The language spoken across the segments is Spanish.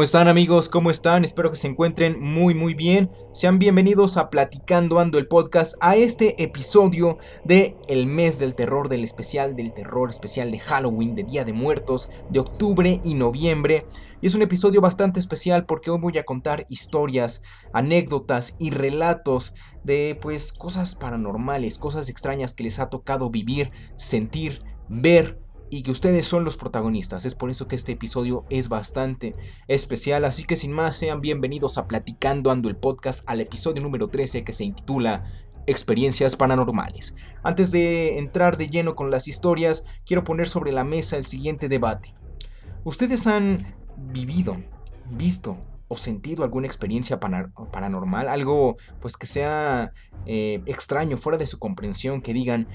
¿Cómo están amigos? ¿Cómo están? Espero que se encuentren muy muy bien. Sean bienvenidos a Platicando Ando el podcast, a este episodio de El mes del terror, del especial del terror, especial de Halloween, de Día de Muertos, de octubre y noviembre. Y es un episodio bastante especial porque hoy voy a contar historias, anécdotas y relatos de pues cosas paranormales, cosas extrañas que les ha tocado vivir, sentir, ver y que ustedes son los protagonistas. Es por eso que este episodio es bastante especial. Así que sin más, sean bienvenidos a Platicando Ando el podcast al episodio número 13 que se intitula Experiencias Paranormales. Antes de entrar de lleno con las historias, quiero poner sobre la mesa el siguiente debate. ¿Ustedes han vivido, visto o sentido alguna experiencia paranormal? Algo pues que sea eh, extraño, fuera de su comprensión, que digan,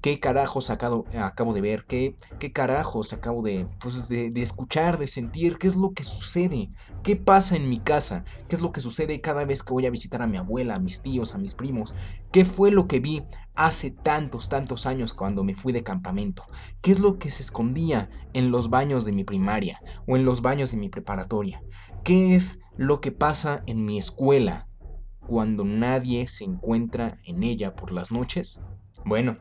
qué carajos acabo, acabo de ver, qué, qué carajos acabo de, pues, de, de, escuchar, de sentir, qué es lo que sucede, qué pasa en mi casa, qué es lo que sucede cada vez que voy a visitar a mi abuela, a mis tíos, a mis primos, qué fue lo que vi hace tantos, tantos años cuando me fui de campamento, qué es lo que se escondía en los baños de mi primaria o en los baños de mi preparatoria, qué es lo que pasa en mi escuela cuando nadie se encuentra en ella por las noches. Bueno,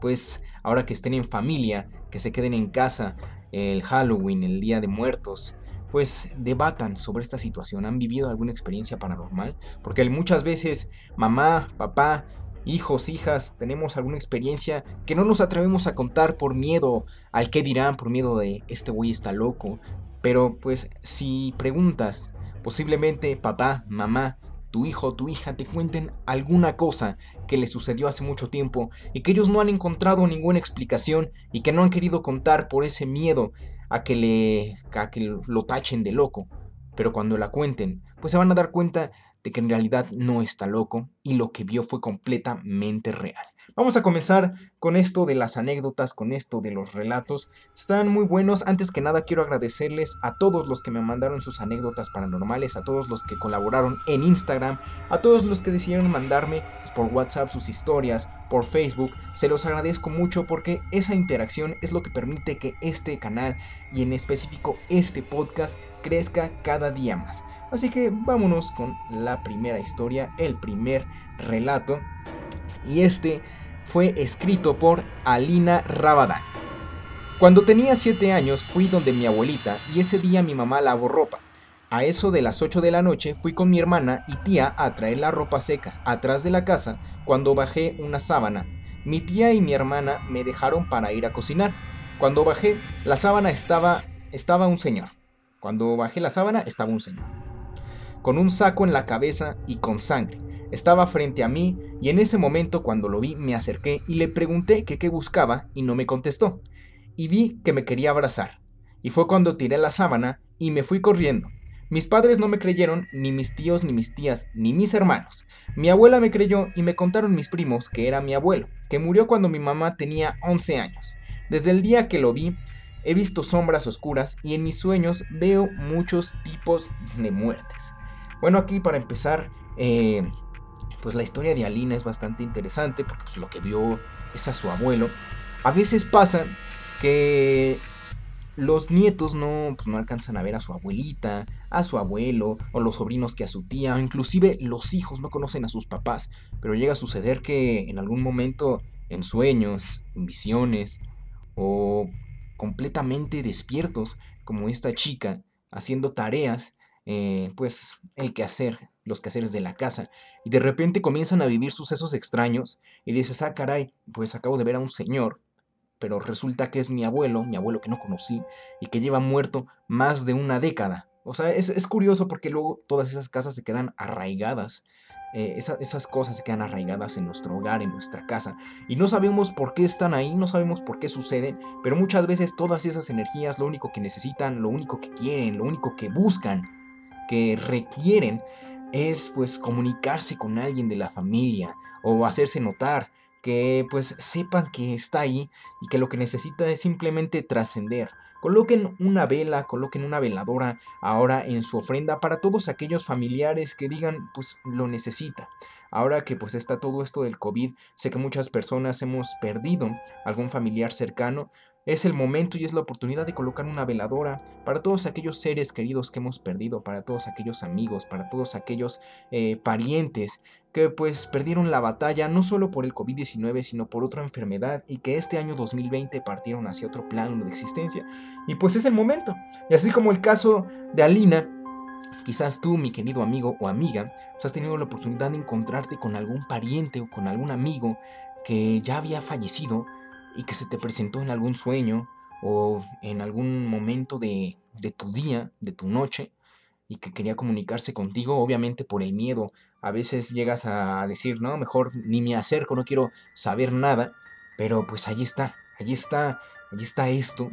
pues ahora que estén en familia, que se queden en casa el Halloween, el Día de Muertos, pues debatan sobre esta situación. ¿Han vivido alguna experiencia paranormal? Porque muchas veces mamá, papá, hijos, hijas, tenemos alguna experiencia que no nos atrevemos a contar por miedo al que dirán, por miedo de este güey está loco. Pero pues si preguntas, posiblemente papá, mamá, tu hijo o tu hija te cuenten alguna cosa que les sucedió hace mucho tiempo y que ellos no han encontrado ninguna explicación y que no han querido contar por ese miedo a que le a que lo tachen de loco. Pero cuando la cuenten, pues se van a dar cuenta de que en realidad no está loco y lo que vio fue completamente real. Vamos a comenzar con esto de las anécdotas, con esto de los relatos. Están muy buenos. Antes que nada quiero agradecerles a todos los que me mandaron sus anécdotas paranormales, a todos los que colaboraron en Instagram, a todos los que decidieron mandarme pues, por WhatsApp sus historias, por Facebook. Se los agradezco mucho porque esa interacción es lo que permite que este canal y en específico este podcast crezca cada día más. Así que vámonos con la primera historia, el primer relato. Y este fue escrito por Alina Rabadán. Cuando tenía 7 años fui donde mi abuelita y ese día mi mamá lavó ropa. A eso de las 8 de la noche fui con mi hermana y tía a traer la ropa seca atrás de la casa cuando bajé una sábana. Mi tía y mi hermana me dejaron para ir a cocinar. Cuando bajé, la sábana estaba estaba un señor. Cuando bajé la sábana estaba un señor con un saco en la cabeza y con sangre. Estaba frente a mí y en ese momento cuando lo vi me acerqué y le pregunté que qué buscaba y no me contestó. Y vi que me quería abrazar. Y fue cuando tiré la sábana y me fui corriendo. Mis padres no me creyeron, ni mis tíos, ni mis tías, ni mis hermanos. Mi abuela me creyó y me contaron mis primos que era mi abuelo, que murió cuando mi mamá tenía 11 años. Desde el día que lo vi, he visto sombras oscuras y en mis sueños veo muchos tipos de muertes. Bueno, aquí para empezar, eh, pues la historia de Alina es bastante interesante porque pues, lo que vio es a su abuelo. A veces pasa que los nietos no, pues, no alcanzan a ver a su abuelita, a su abuelo, o los sobrinos que a su tía, o inclusive los hijos no conocen a sus papás, pero llega a suceder que en algún momento, en sueños, en visiones, o completamente despiertos, como esta chica, haciendo tareas, eh, pues el quehacer, los quehaceres de la casa, y de repente comienzan a vivir sucesos extraños y dices, ah, caray, pues acabo de ver a un señor, pero resulta que es mi abuelo, mi abuelo que no conocí, y que lleva muerto más de una década. O sea, es, curioso porque luego todas esas casas se quedan arraigadas. Eh, esas cosas se quedan arraigadas en nuestro hogar, en nuestra casa. Y no sabemos por qué están ahí, no sabemos por qué suceden, pero muchas veces todas esas energías lo único que necesitan, lo único que quieren, lo único que buscan que requieren es pues comunicarse con alguien de la familia o hacerse notar, que pues sepan que está ahí y que lo que necesita es simplemente trascender. Coloquen una vela, coloquen una veladora ahora en su ofrenda para todos aquellos familiares que digan pues lo necesita. Ahora que pues está todo esto del COVID, sé que muchas personas hemos perdido algún familiar cercano, es el momento y es la oportunidad de colocar una veladora para todos aquellos seres queridos que hemos perdido, para todos aquellos amigos, para todos aquellos eh, parientes que pues perdieron la batalla no solo por el COVID-19 sino por otra enfermedad y que este año 2020 partieron hacia otro plano de existencia. Y pues es el momento. Y así como el caso de Alina, Quizás tú, mi querido amigo o amiga, pues, has tenido la oportunidad de encontrarte con algún pariente o con algún amigo que ya había fallecido y que se te presentó en algún sueño o en algún momento de, de tu día, de tu noche, y que quería comunicarse contigo, obviamente por el miedo. A veces llegas a decir, no, mejor ni me acerco, no quiero saber nada, pero pues ahí está, ahí está, ahí está esto.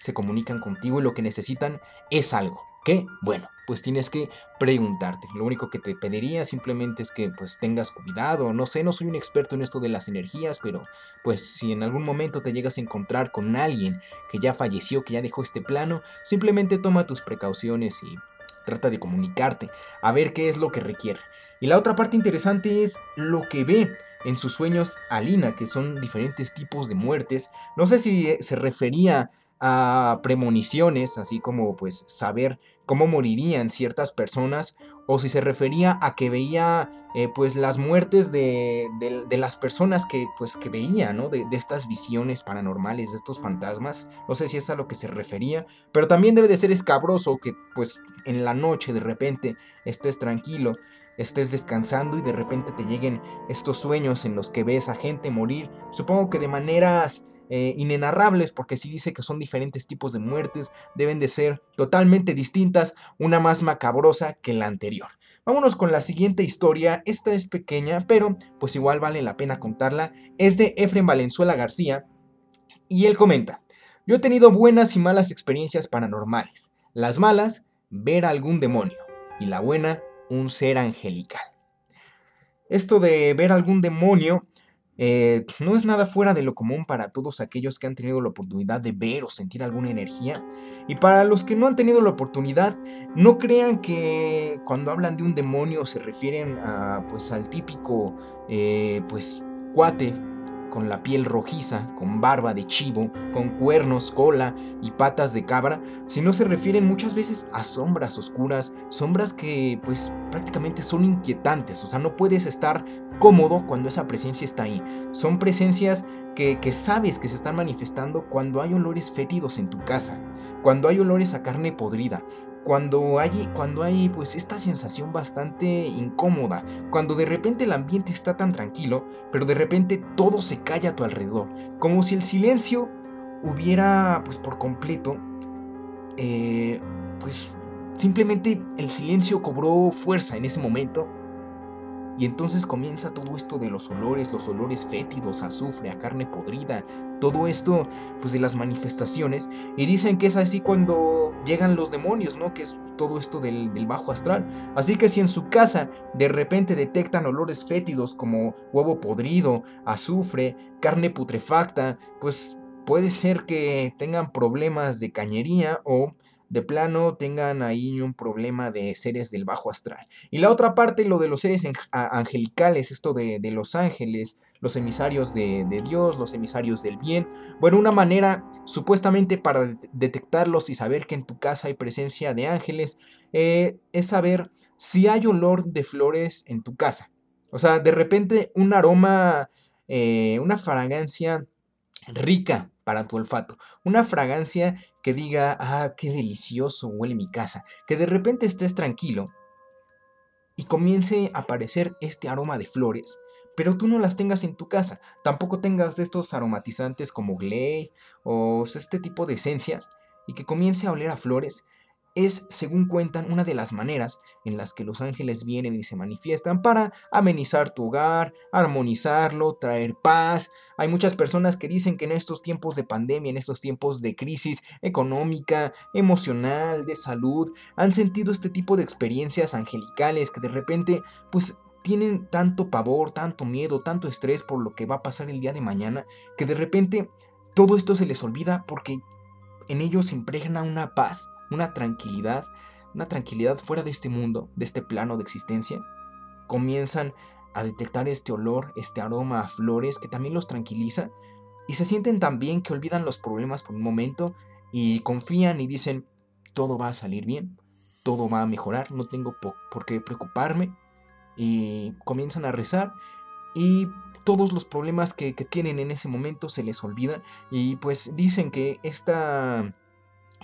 Se comunican contigo y lo que necesitan es algo. ¿Qué? Bueno, pues tienes que preguntarte. Lo único que te pediría simplemente es que pues tengas cuidado. No sé, no soy un experto en esto de las energías, pero pues si en algún momento te llegas a encontrar con alguien que ya falleció, que ya dejó este plano, simplemente toma tus precauciones y trata de comunicarte, a ver qué es lo que requiere. Y la otra parte interesante es lo que ve en sus sueños Alina, que son diferentes tipos de muertes. No sé si se refería a premoniciones, así como pues saber cómo morirían ciertas personas, o si se refería a que veía eh, pues las muertes de, las personas que pues que veía, ¿no? De, de, estas visiones paranormales, de estos fantasmas, no sé si es a lo que se refería, pero también debe de ser escabroso que pues en la noche de repente estés tranquilo, estés descansando y de repente te lleguen estos sueños en los que ves a gente morir, supongo que de maneras eh, inenarrables, porque si dice que son diferentes tipos de muertes, deben de ser totalmente distintas, una más macabrosa que la anterior. Vámonos con la siguiente historia, esta es pequeña, pero pues igual vale la pena contarla, es de Efren Valenzuela García, y él comenta, yo he tenido buenas y malas experiencias paranormales, las malas, ver a algún demonio, y la buena, un ser angelical. Esto de ver algún demonio eh, no es nada fuera de lo común para todos aquellos que han tenido la oportunidad de ver o sentir alguna energía. Y para los que no han tenido la oportunidad, no crean que cuando hablan de un demonio se refieren a, pues, al típico eh, pues, cuate con la piel rojiza, con barba de chivo, con cuernos, cola y patas de cabra, sino se refieren muchas veces a sombras oscuras, sombras que pues prácticamente son inquietantes, o sea, no puedes estar cómodo cuando esa presencia está ahí. Son presencias que, que, sabes que se están manifestando cuando hay olores fétidos en tu casa, cuando hay olores a carne podrida, cuando hay, cuando hay pues esta sensación bastante incómoda, cuando de repente el ambiente está tan tranquilo, pero de repente todo se calla a tu alrededor, como si el silencio hubiera pues por completo, eh, pues simplemente el silencio cobró fuerza en ese momento y entonces comienza todo esto de los olores, los olores fétidos, azufre, a carne podrida, todo esto pues de las manifestaciones. Y dicen que es así cuando llegan los demonios, ¿no? Que es todo esto del, del bajo astral. Así que si en su casa de repente detectan olores fétidos como huevo podrido, azufre, carne putrefacta, pues puede ser que tengan problemas de cañería o de plano tengan ahí un problema de seres del bajo astral. Y la otra parte, lo de los seres angelicales, esto de, los ángeles, los emisarios de, Dios, los emisarios del bien. Bueno, una manera supuestamente para detectarlos y saber que en tu casa hay presencia de ángeles eh, es saber si hay olor de flores en tu casa. O sea, de repente un aroma, eh, una fragancia rica para tu olfato. Una fragancia que diga, ah, qué delicioso huele mi casa. Que de repente estés tranquilo y comience a aparecer este aroma de flores, pero tú no las tengas en tu casa. Tampoco tengas de estos aromatizantes como Glade o este tipo de esencias y que comience a oler a flores es, según cuentan, una de las maneras en las que los ángeles vienen y se manifiestan para amenizar tu hogar, armonizarlo, traer paz. Hay muchas personas que dicen que en estos tiempos de pandemia, en estos tiempos de crisis económica, emocional, de salud, han sentido este tipo de experiencias angelicales que de repente, pues tienen tanto pavor, tanto miedo, tanto estrés por lo que va a pasar el día de mañana, que de repente todo esto se les olvida porque en ellos se impregna una paz una tranquilidad, una tranquilidad fuera de este mundo, de este plano de existencia, comienzan a detectar este olor, este aroma a flores que también los tranquiliza y se sienten tan bien que olvidan los problemas por un momento y confían y dicen, todo va a salir bien, todo va a mejorar, no tengo por qué preocuparme y comienzan a rezar y todos los problemas que, tienen en ese momento se les olvidan y pues dicen que esta,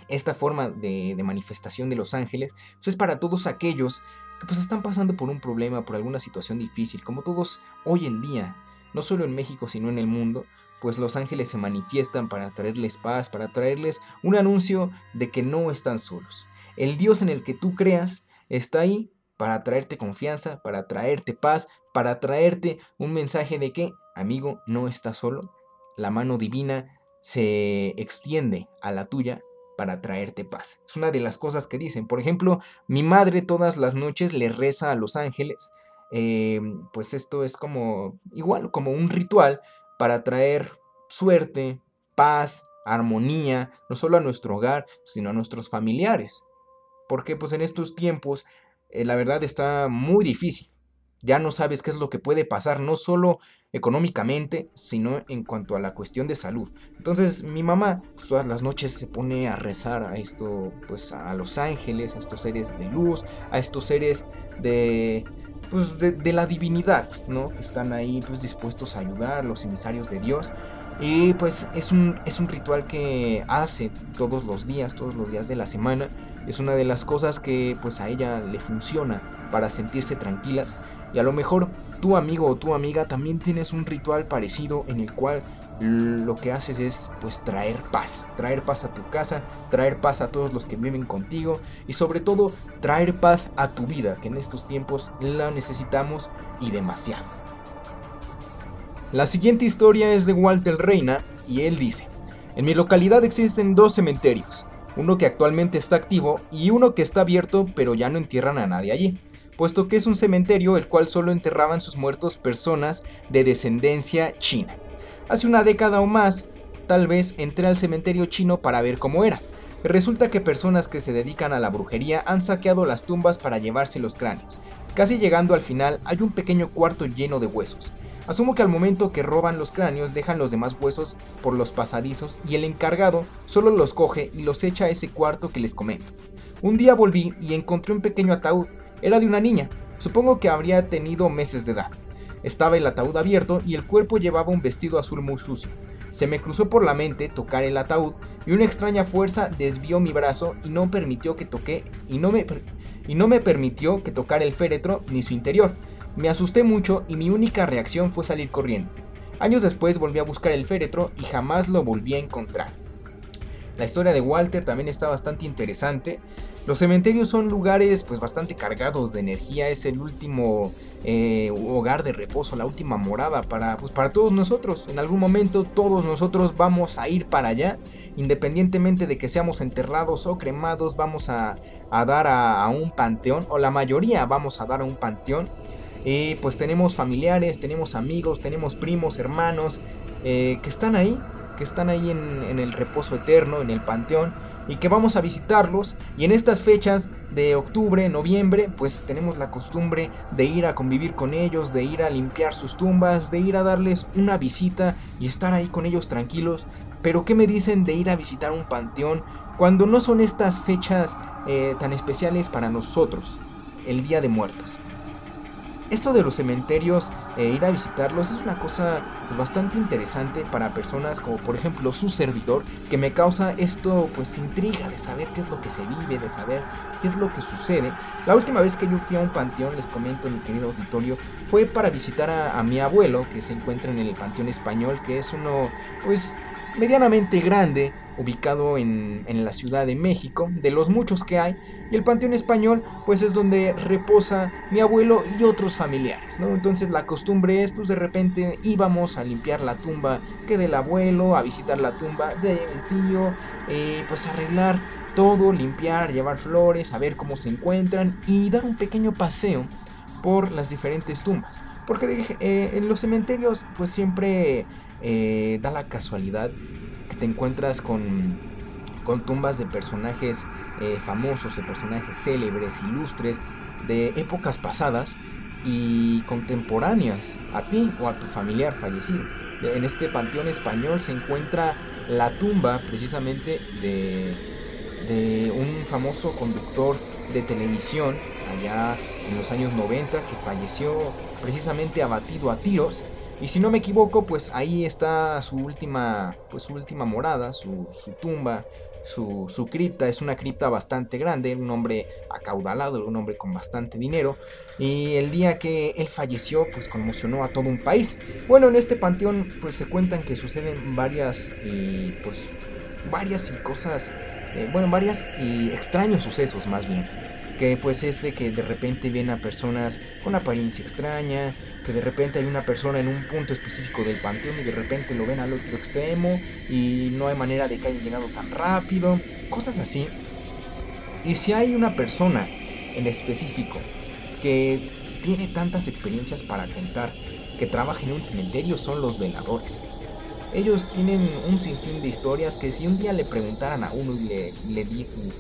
esta forma de, manifestación de los ángeles pues, es para todos aquellos que pues están pasando por un problema, por alguna situación difícil, como todos hoy en día, no solo en México sino en el mundo, pues los ángeles se manifiestan para traerles paz, para traerles un anuncio de que no están solos. El Dios en el que tú creas está ahí para traerte confianza, para traerte paz, para traerte un mensaje de que, amigo, no estás solo. La mano divina se extiende a la tuya para traerte paz. Es una de las cosas que dicen. Por ejemplo, mi madre todas las noches le reza a los ángeles. Eh, pues esto es como igual, como un ritual para traer suerte, paz, armonía, no solo a nuestro hogar, sino a nuestros familiares. Porque pues en estos tiempos eh, la verdad está muy difícil. Ya no sabes qué es lo que puede pasar, no solo económicamente, sino en cuanto a la cuestión de salud. Entonces mi mamá pues, todas las noches se pone a rezar a esto, pues a los ángeles, a estos seres de luz, a estos seres de, pues, de, la divinidad, ¿no? Que están ahí pues dispuestos a ayudar, los emisarios de Dios. Y pues es un, es un ritual que hace todos los días, todos los días de la semana. Es una de las cosas que pues a ella le funciona para sentirse tranquilas. Y a lo mejor tu amigo o tu amiga también tienes un ritual parecido en el cual lo que haces es pues traer paz, traer paz a tu casa, traer paz a todos los que viven contigo y sobre todo traer paz a tu vida, que en estos tiempos la necesitamos y demasiado. La siguiente historia es de Walter Reina y él dice, en mi localidad existen dos cementerios, uno que actualmente está activo y uno que está abierto pero ya no entierran a nadie allí, puesto que es un cementerio el cual solo enterraban sus muertos personas de descendencia china. Hace una década o más, tal vez entré al cementerio chino para ver cómo era. Resulta que personas que se dedican a la brujería han saqueado las tumbas para llevarse los cráneos. Casi llegando al final hay un pequeño cuarto lleno de huesos. Asumo que al momento que roban los cráneos dejan los demás huesos por los pasadizos y el encargado solo los coge y los echa a ese cuarto que les comento. Un día volví y encontré un pequeño ataúd. Era de una niña. Supongo que habría tenido meses de edad. Estaba el ataúd abierto y el cuerpo llevaba un vestido azul muy sucio. Se me cruzó por la mente tocar el ataúd y una extraña fuerza desvió mi brazo y no permitió que toque y no me, y no me permitió que tocara el féretro ni su interior. Me asusté mucho y mi única reacción fue salir corriendo. Años después volví a buscar el féretro y jamás lo volví a encontrar. La historia de Walter también está bastante interesante. Los cementerios son lugares pues bastante cargados de energía, es el último eh, hogar de reposo, la última morada para, pues, para todos nosotros. En algún momento todos nosotros vamos a ir para allá, independientemente de que seamos enterrados o cremados, vamos a, dar a, un panteón, o la mayoría vamos a dar a un panteón. Eh, pues tenemos familiares, tenemos amigos, tenemos primos, hermanos eh, que están ahí que están ahí en, el reposo eterno, en el panteón, y que vamos a visitarlos. Y en estas fechas de octubre, noviembre, pues tenemos la costumbre de ir a convivir con ellos, de ir a limpiar sus tumbas, de ir a darles una visita y estar ahí con ellos tranquilos. Pero ¿qué me dicen de ir a visitar un panteón cuando no son estas fechas eh, tan especiales para nosotros? El Día de Muertos esto de los cementerios, e ir a visitarlos, es una cosa pues, bastante interesante para personas como por ejemplo su servidor, que me causa esto pues intriga de saber qué es lo que se vive, de saber qué es lo que sucede. La última vez que yo fui a un panteón, les comento mi querido auditorio, fue para visitar a, a mi abuelo, que se encuentra en el Panteón Español, que es uno pues medianamente grande, ubicado en, la Ciudad de México, de los muchos que hay, y el Panteón Español pues es donde reposa mi abuelo y otros familiares, ¿no? Entonces la costumbre es pues de repente íbamos a limpiar la tumba que del abuelo, a visitar la tumba de un tío, eh, pues arreglar todo, limpiar, llevar flores, a ver cómo se encuentran y dar un pequeño paseo por las diferentes tumbas. Porque eh, en los cementerios pues siempre eh, da la casualidad te encuentras con, con tumbas de personajes eh, famosos, de personajes célebres, ilustres, de épocas pasadas, y contemporáneas a ti o a tu familiar fallecido. En este panteón español se encuentra la tumba precisamente de, de un famoso conductor de televisión allá en los años 90 que falleció precisamente abatido a tiros. Y si no me equivoco, pues ahí está su última, pues su última morada, su, tumba, su, su, cripta. Es una cripta bastante grande, un hombre acaudalado, un hombre con bastante dinero. Y el día que él falleció, pues conmocionó a todo un país. Bueno, en este panteón, pues se cuentan que suceden varias, y, pues, varias y cosas, eh, bueno, varias y extraños sucesos más bien que pues es de que de repente vienen a personas con apariencia extraña, que de repente hay una persona en un punto específico del panteón y de repente lo ven al otro extremo y no hay manera de que haya llegado tan rápido, cosas así. Y si hay una persona en específico que tiene tantas experiencias para contar, que trabaja en un cementerio, son los veladores. Ellos tienen un sinfín de historias que si un día le preguntaran a uno y le, le,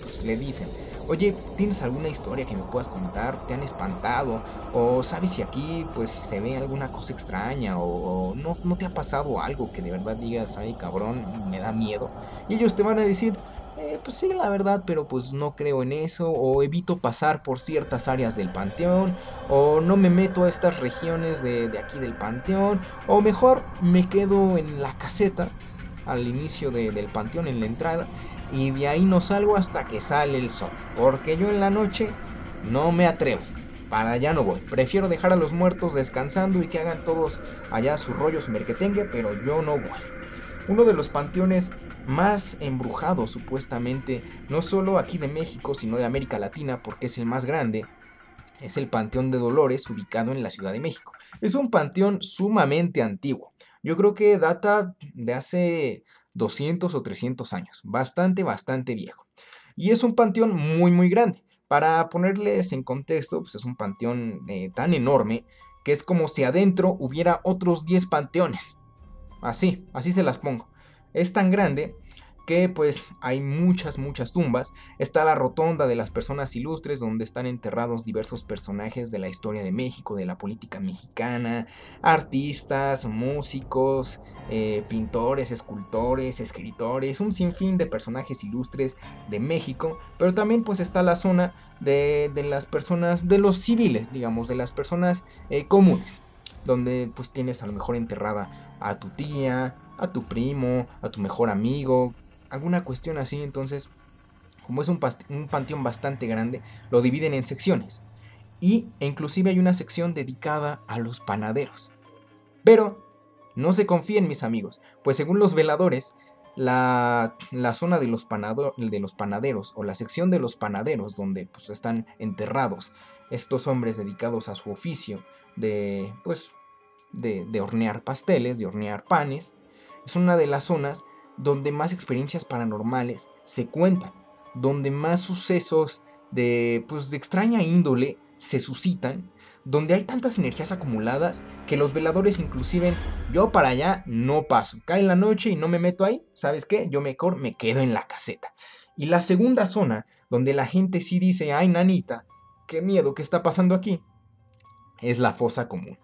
pues, le dicen, oye, ¿tienes alguna historia que me puedas contar? ¿Te han espantado? ¿O sabes si aquí pues se ve alguna cosa extraña? ¿O, no, no, te ha pasado algo que de verdad digas, ay cabrón, me da miedo? Y ellos te van a decir, eh, pues sí, la verdad, pero pues no creo en eso. O evito pasar por ciertas áreas del panteón. O no me meto a estas regiones de, de aquí del panteón. O mejor me quedo en la caseta al inicio del panteón, en la entrada y de ahí no salgo hasta que sale el sol, porque yo en la noche no me atrevo. Para allá no voy. Prefiero dejar a los muertos descansando y que hagan todos allá su rollo, su merquetengue, pero yo no voy. Uno de los panteones más embrujados supuestamente, no solo aquí de México, sino de América Latina, porque es el más grande, es el Panteón de Dolores, ubicado en la Ciudad de México. Es un panteón sumamente antiguo. Yo creo que data de hace 200 o 300 años, bastante, bastante viejo. Y es un panteón muy, muy grande. Para ponerles en contexto, pues es un panteón eh, tan enorme que es como si adentro hubiera otros 10 panteones. Así, así se las pongo. Es tan grande que pues hay muchas, muchas tumbas. Está la rotonda de las personas ilustres donde están enterrados diversos personajes de la historia de México, de la política mexicana, artistas, músicos, eh, pintores, escultores, escritores, un sinfín de personajes ilustres de México. Pero también pues está la zona de, las personas, de los civiles, digamos, de las personas eh, comunes donde pues tienes a lo mejor enterrada a tu tía, a tu primo, a tu mejor amigo, alguna cuestión así, entonces, como es un, panteón bastante grande, lo dividen en secciones. Y e inclusive hay una sección dedicada a los panaderos. Pero no se confíen mis amigos, pues según los veladores, la, zona de los, de los, panaderos o la sección de los panaderos donde pues, están enterrados estos hombres dedicados a su oficio de pues de, de hornear pasteles, de hornear panes, es una de las zonas donde más experiencias paranormales se cuentan, donde más sucesos de, pues, de extraña índole se suscitan, donde hay tantas energías acumuladas que los veladores inclusive yo para allá no paso. Cae la noche y no me meto ahí, ¿sabes qué? Yo mejor me quedo en la caseta. Y la segunda zona, donde la gente sí dice, ay nanita, qué miedo que está pasando aquí, es la fosa común.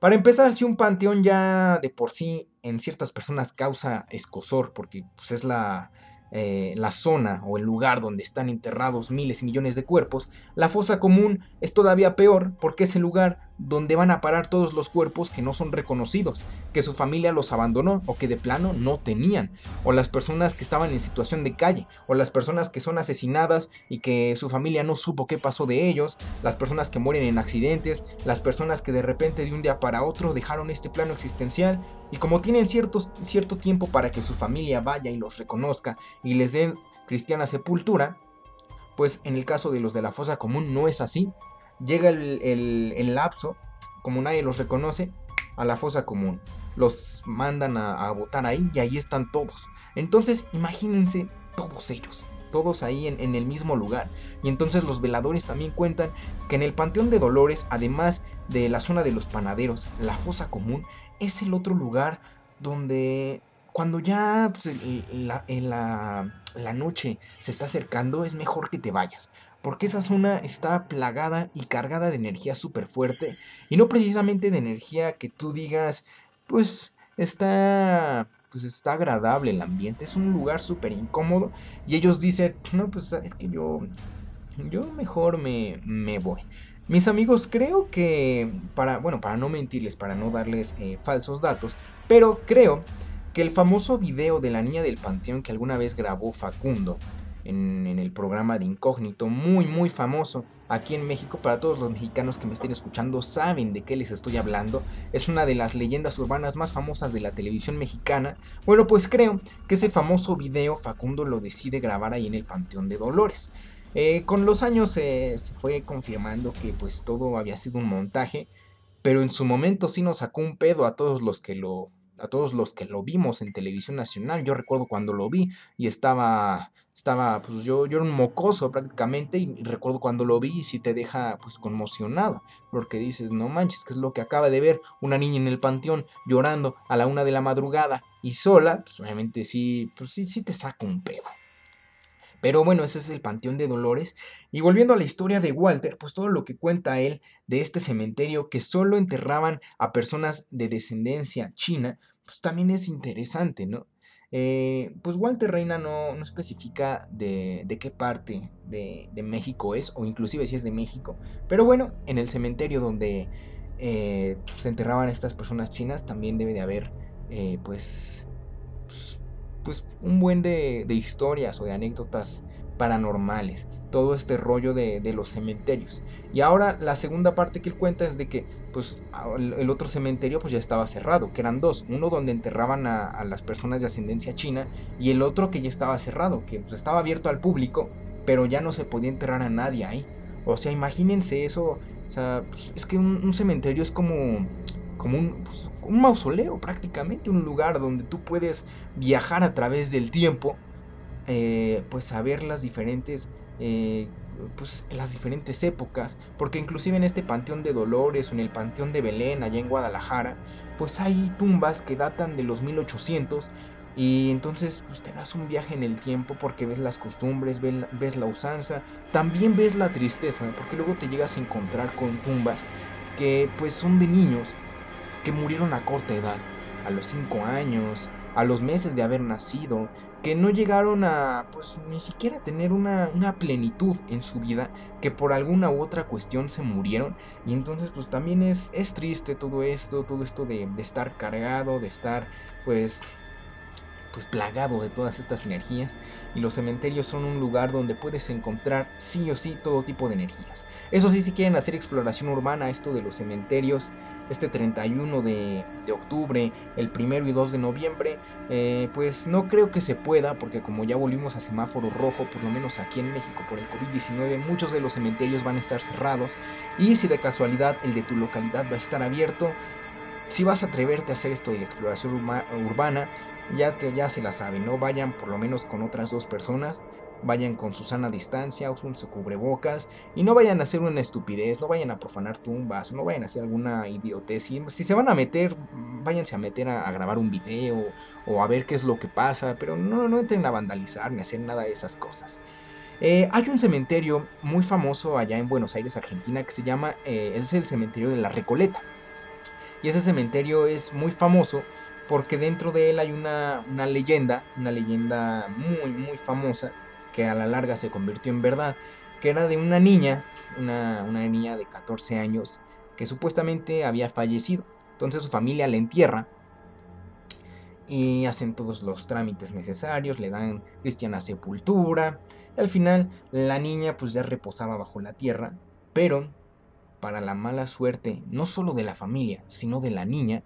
Para empezar, si un panteón ya de por sí en ciertas personas causa escosor, porque pues, es la, eh, la zona o el lugar donde están enterrados miles y millones de cuerpos, la fosa común es todavía peor porque es el lugar donde van a parar todos los cuerpos que no son reconocidos, que su familia los abandonó o que de plano no tenían, o las personas que estaban en situación de calle, o las personas que son asesinadas y que su familia no supo qué pasó de ellos, las personas que mueren en accidentes, las personas que de repente de un día para otro dejaron este plano existencial y como tienen ciertos, cierto tiempo para que su familia vaya y los reconozca y les den cristiana sepultura, pues en el caso de los de la fosa común no es así, llega el, lapso, como nadie los reconoce, a la fosa común. Los mandan a, votar ahí y ahí están todos. Entonces imagínense todos ellos, todos ahí en, en, el mismo lugar. Y entonces los veladores también cuentan que en el Panteón de Dolores, además de la zona de los panaderos, la fosa común es el otro lugar donde cuando ya pues, la, la noche se está acercando, es mejor que te vayas. Porque esa zona está plagada y cargada de energía súper fuerte. Y no precisamente de energía que tú digas, pues está pues está agradable el ambiente, es un lugar súper incómodo y ellos dicen, no, pues es que yo, yo mejor me, me voy. Mis amigos, creo que, para, bueno, para no mentirles, para no darles eh, falsos datos, pero creo que el famoso video de la niña del panteón que alguna vez grabó Facundo, en, el programa de Incógnito, muy muy famoso aquí en México. Para todos los mexicanos que me estén escuchando saben de qué les estoy hablando. Es una de las leyendas urbanas más famosas de la televisión mexicana. Bueno, pues creo que ese famoso video Facundo lo decide grabar ahí en el Panteón de Dolores. Eh, con los años se fue confirmando que pues todo había sido un montaje, pero en su momento sí nos sacó un pedo a todos los que lo a todos los que lo vimos en televisión nacional. Yo recuerdo cuando lo vi y estaba estaba, pues yo, yo era un mocoso prácticamente y recuerdo cuando lo vi y si te deja pues conmocionado, porque dices, no manches, que es lo que acaba de ver una niña en el panteón llorando a la una de la madrugada y sola, pues obviamente sí, pues sí, sí te saca un pedo. Pero bueno, ese es el Panteón de Dolores. Y volviendo a la historia de Walter, pues todo lo que cuenta él de este cementerio que solo enterraban a personas de descendencia china, pues también es interesante, ¿no? Eh, pues Walter Reina no, especifica de, qué parte de, México es, o inclusive si es de México. Pero bueno, en el cementerio donde eh, se enterraban estas personas chinas también debe de haber eh, pues, pues, pues, un buen de, de historias o de anécdotas paranormales todo este rollo de, los cementerios. Y ahora la segunda parte que él cuenta es de que pues el otro cementerio pues ya estaba cerrado, que eran dos, uno donde enterraban a, las personas de ascendencia china y el otro que ya estaba cerrado, que pues, estaba abierto al público, pero ya no se podía enterrar a nadie ahí. O sea, imagínense eso, o sea, pues, es que un, cementerio es como como pues, un, mausoleo prácticamente, un lugar donde tú puedes viajar a través del tiempo, eh, pues a ver las diferentes eh, pues, las diferentes épocas, porque inclusive en este Panteón de Dolores o en el Panteón de Belén, allá en Guadalajara, pues hay tumbas que datan de los 1800 y entonces pues, te das un viaje en el tiempo porque ves las costumbres, ves la usanza, también ves la tristeza, porque luego te llegas a encontrar con tumbas que pues son de niños que murieron a corta edad, a los 5 años, a los meses de haber nacido, que no llegaron a, pues, ni siquiera tener una, plenitud en su vida, que por alguna u otra cuestión se murieron. Y entonces, pues también es, es triste todo esto, todo esto de, de estar cargado, de estar, pues, pues plagado de todas estas energías y los cementerios son un lugar donde puedes encontrar sí o sí todo tipo de energías. Eso sí, si quieren hacer exploración urbana, esto de los cementerios, este 31 de, octubre, el 1 y 2 de noviembre, eh, pues no creo que se pueda porque como ya volvimos a semáforo rojo, por lo menos aquí en México por el COVID-19, muchos de los cementerios van a estar cerrados y si de casualidad el de tu localidad va a estar abierto, si vas a atreverte a hacer esto de la exploración urbana, ya, ya se la saben, no vayan por lo menos con otras dos personas, vayan con su sana distancia, usen su cubrebocas y no vayan a hacer una estupidez, no vayan a profanar tumbas, no vayan a hacer alguna idiotez. Si, se van a meter, váyanse a meter a, grabar un video o a ver qué es lo que pasa, pero no, no entren a vandalizar ni a hacer nada de esas cosas. Eh, hay un cementerio muy famoso allá en Buenos Aires, Argentina, que se llama, eh, es el cementerio de la Recoleta. Y ese cementerio es muy famoso porque dentro de él hay una, leyenda, una leyenda muy, muy famosa, que a la larga se convirtió en verdad, que era de una niña, una, niña de 14 años, que supuestamente había fallecido. Entonces su familia la entierra y hacen todos los trámites necesarios, le dan cristiana sepultura. Y al final la niña pues ya reposaba bajo la tierra, pero para la mala suerte no solo de la familia, sino de la niña,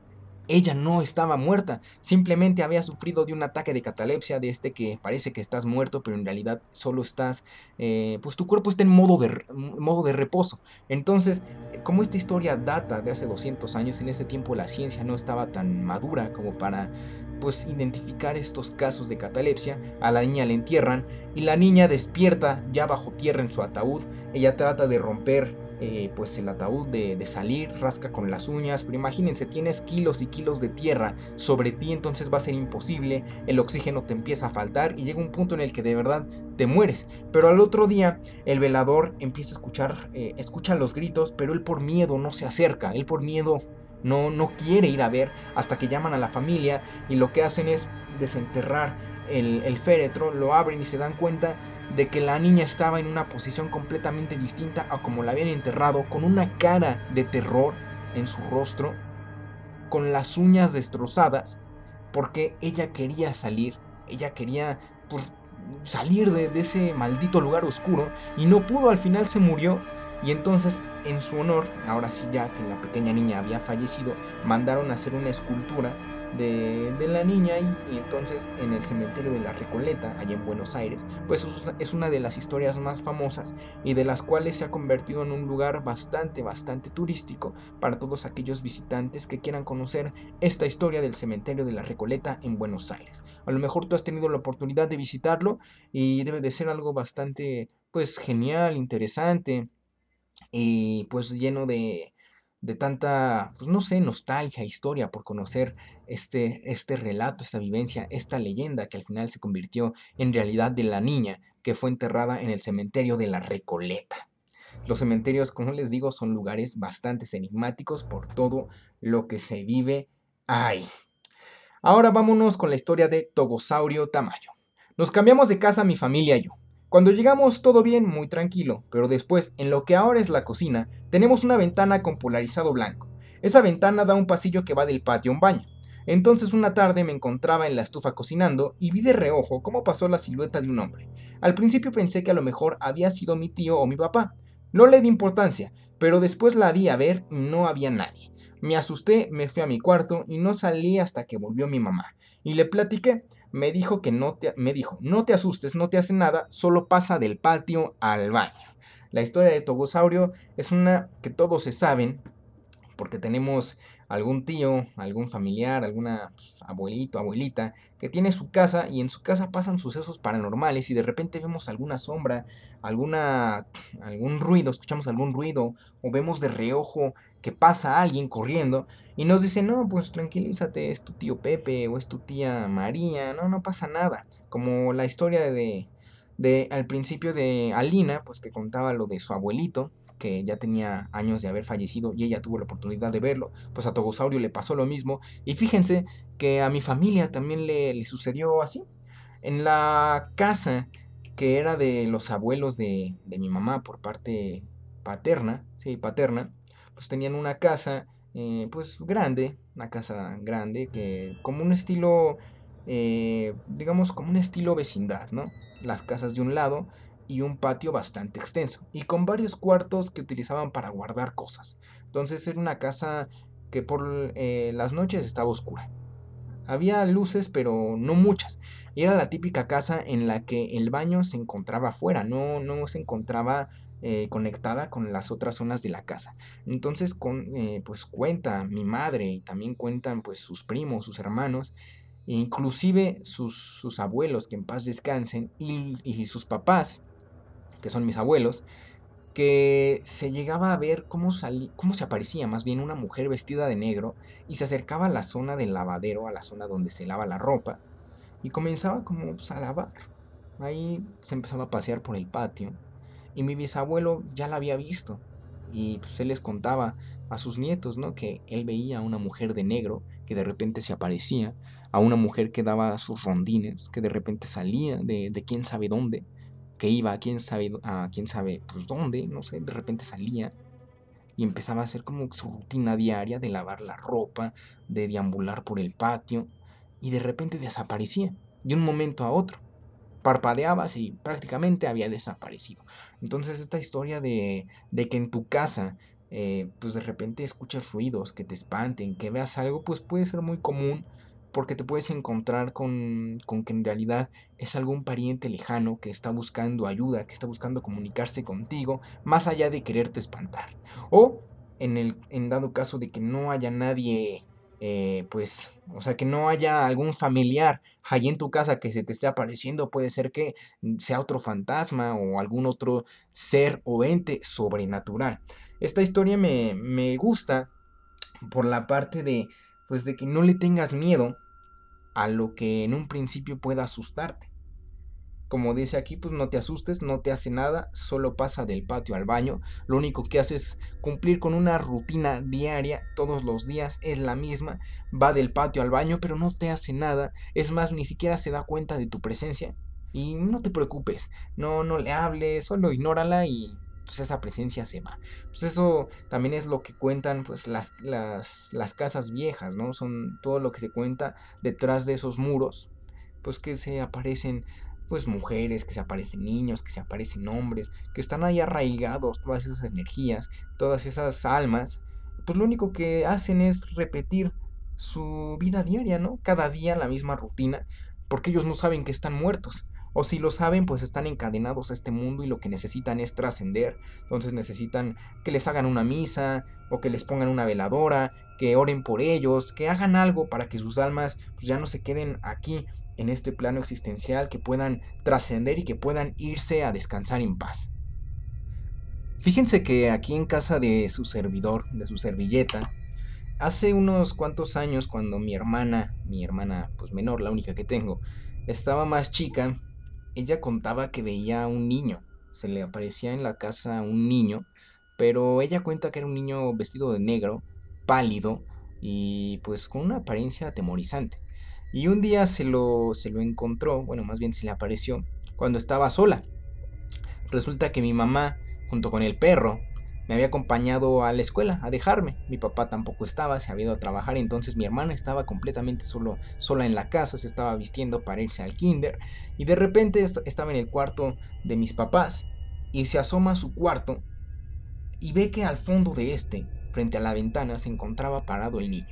ella no estaba muerta, simplemente había sufrido de un ataque de catalepsia, de este que parece que estás muerto, pero en realidad solo estás, eh, pues tu cuerpo está en modo de, modo de reposo. Entonces, como esta historia data de hace 200 años, en ese tiempo la ciencia no estaba tan madura como para pues identificar estos casos de catalepsia, a la niña le entierran y la niña despierta ya bajo tierra en su ataúd, ella trata de romper eh, pues el ataúd de, de, salir, rasca con las uñas, pero imagínense, tienes kilos y kilos de tierra sobre ti, entonces va a ser imposible, el oxígeno te empieza a faltar y llega un punto en el que de verdad te mueres. Pero al otro día el velador empieza a escuchar, eh, escucha los gritos, pero él por miedo no se acerca, él por miedo no, no quiere ir a ver hasta que llaman a la familia y lo que hacen es desenterrar el, féretro, lo abren y se dan cuenta de que la niña estaba en una posición completamente distinta a como la habían enterrado, con una cara de terror en su rostro, con las uñas destrozadas, porque ella quería salir, ella quería pues, salir de, de ese maldito lugar oscuro y no pudo, al final se murió y entonces en su honor, ahora sí ya que la pequeña niña había fallecido, mandaron a hacer una escultura de, la niña y, entonces en el cementerio de la Recoleta, allá en Buenos Aires, pues es una de las historias más famosas y de las cuales se ha convertido en un lugar bastante, bastante turístico para todos aquellos visitantes que quieran conocer esta historia del cementerio de la Recoleta en Buenos Aires. A lo mejor tú has tenido la oportunidad de visitarlo y debe de ser algo bastante, pues genial, interesante y pues lleno de, de tanta, pues no sé, nostalgia, historia por conocer este, este relato, esta vivencia, esta leyenda que al final se convirtió en realidad de la niña que fue enterrada en el cementerio de la Recoleta. Los cementerios, como les digo, son lugares bastante enigmáticos por todo lo que se vive ahí. Ahora vámonos con la historia de Togosaurio Tamayo. Nos cambiamos de casa mi familia y yo. Cuando llegamos todo bien, muy tranquilo, pero después, en lo que ahora es la cocina, tenemos una ventana con polarizado blanco. Esa ventana da un pasillo que va del patio a un baño. Entonces una tarde me encontraba en la estufa cocinando y vi de reojo cómo pasó la silueta de un hombre. Al principio pensé que a lo mejor había sido mi tío o mi papá. No le di importancia, pero después la vi a ver y no había nadie. Me asusté, me fui a mi cuarto y no salí hasta que volvió mi mamá. Y le platiqué me dijo que no te, me dijo, no te asustes, no te hace nada, solo pasa del patio al baño. La historia de Togosaurio es una que todos se saben, porque tenemos algún tío, algún familiar, alguna pues, abuelito, abuelita, que tiene su casa y en su casa pasan sucesos paranormales y de repente vemos alguna sombra, alguna, algún ruido, escuchamos algún ruido o vemos de reojo que pasa alguien corriendo y nos dice, no, pues tranquilízate, es tu tío Pepe o es tu tía María, no, no pasa nada. Como la historia de, de al principio de Alina, pues que contaba lo de su abuelito, que ya tenía años de haber fallecido y ella tuvo la oportunidad de verlo, pues a Togosaurio le pasó lo mismo. Y fíjense que a mi familia también le, sucedió así. En la casa que era de los abuelos de, mi mamá por parte paterna, sí, paterna, pues tenían una casa eh, pues grande, una casa grande, que como un estilo, eh, digamos como un estilo vecindad, ¿no? Las casas de un lado y un patio bastante extenso y con varios cuartos que utilizaban para guardar cosas. Entonces era una casa que por eh, las noches estaba oscura. Había luces pero no muchas. Era la típica casa en la que el baño se encontraba afuera, no, no se encontraba eh, conectada con las otras zonas de la casa. Entonces, eh, pues cuenta mi madre y también cuentan pues sus primos, sus hermanos, inclusive sus, sus abuelos, que en paz descansen, y sus papás, que son mis abuelos, que se llegaba a ver cómo, cómo se aparecía más bien una mujer vestida de negro y se acercaba a la zona del lavadero, a la zona donde se lava la ropa, y comenzaba como pues, a lavar. Ahí se empezaba a pasear por el patio y mi bisabuelo ya la había visto y pues él les contaba a sus nietos, ¿no? Que él veía a una mujer de negro que de repente se aparecía, a una mujer que daba sus rondines, que de repente salía de, de quién sabe dónde, que iba a quién sabe, a quién sabe pues dónde, no sé, de repente salía y empezaba a hacer como su rutina diaria de lavar la ropa, de deambular por el patio y de repente desaparecía de un momento a otro. Parpadeabas y prácticamente había desaparecido. Entonces esta historia de, de que en tu casa eh, pues de repente escuchas ruidos que te espanten, que veas algo, pues puede ser muy común porque te puedes encontrar con, con, que en realidad es algún pariente lejano que está buscando ayuda, que está buscando comunicarse contigo, más allá de quererte espantar. O en el en dado caso de que no haya nadie eh, pues, o sea, que no haya algún familiar allí en tu casa que se te esté apareciendo. Puede ser que sea otro fantasma o algún otro ser o ente sobrenatural. Esta historia me, me gusta por la parte de, pues, de que no le tengas miedo a lo que en un principio pueda asustarte. Como dice aquí, pues no te asustes, no te hace nada, solo pasa del patio al baño. Lo único que hace es cumplir con una rutina diaria, todos los días es la misma. Va del patio al baño, pero no te hace nada. Es más, ni siquiera se da cuenta de tu presencia. Y no te preocupes, no, no le hables, solo ignórala y pues esa presencia se va. Pues eso también es lo que cuentan pues las, las, las casas viejas, ¿no? Son todo lo que se cuenta detrás de esos muros, pues que se aparecen pues mujeres, que se aparecen niños, que se aparecen hombres, que están ahí arraigados todas esas energías, todas esas almas, pues lo único que hacen es repetir su vida diaria, ¿no? Cada día la misma rutina, porque ellos no saben que están muertos. O si lo saben, pues están encadenados a este mundo y lo que necesitan es trascender. Entonces necesitan que les hagan una misa o que les pongan una veladora, que oren por ellos, que hagan algo para que sus almas pues, ya no se queden aquí en este plano existencial, que puedan trascender y que puedan irse a descansar en paz. Fíjense que aquí en casa de su servidor, de su servilleta, hace unos cuantos años cuando mi hermana, mi hermana pues menor, la única que tengo, estaba más chica, ella contaba que veía a un niño, se le aparecía en la casa un niño, pero ella cuenta que era un niño vestido de negro, pálido y pues con una apariencia atemorizante. Y un día se lo, se lo encontró, bueno, más bien se le apareció, cuando estaba sola. Resulta que mi mamá, junto con el perro, me había acompañado a la escuela a dejarme. Mi papá tampoco estaba, se había ido a trabajar, entonces mi hermana estaba completamente solo, sola en la casa, se estaba vistiendo para irse al kinder y de repente estaba en el cuarto de mis papás y se asoma a su cuarto y ve que al fondo de este, frente a la ventana, se encontraba parado el niño,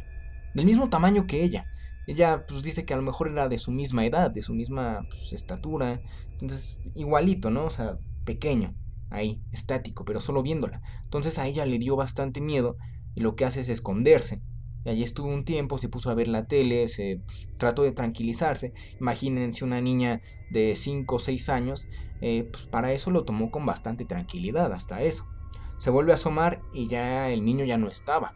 del mismo tamaño que ella, ella pues dice que a lo mejor era de su misma edad, de su misma pues, estatura, entonces igualito, ¿no? O sea, pequeño, ahí, estático, pero solo viéndola. Entonces a ella le dio bastante miedo y lo que hace es esconderse. Y allí estuvo un tiempo, se puso a ver la tele, se pues, trató de tranquilizarse. Imagínense una niña de 5 o 6 años, eh, pues para eso lo tomó con bastante tranquilidad, hasta eso. Se vuelve a asomar y ya el niño ya no estaba.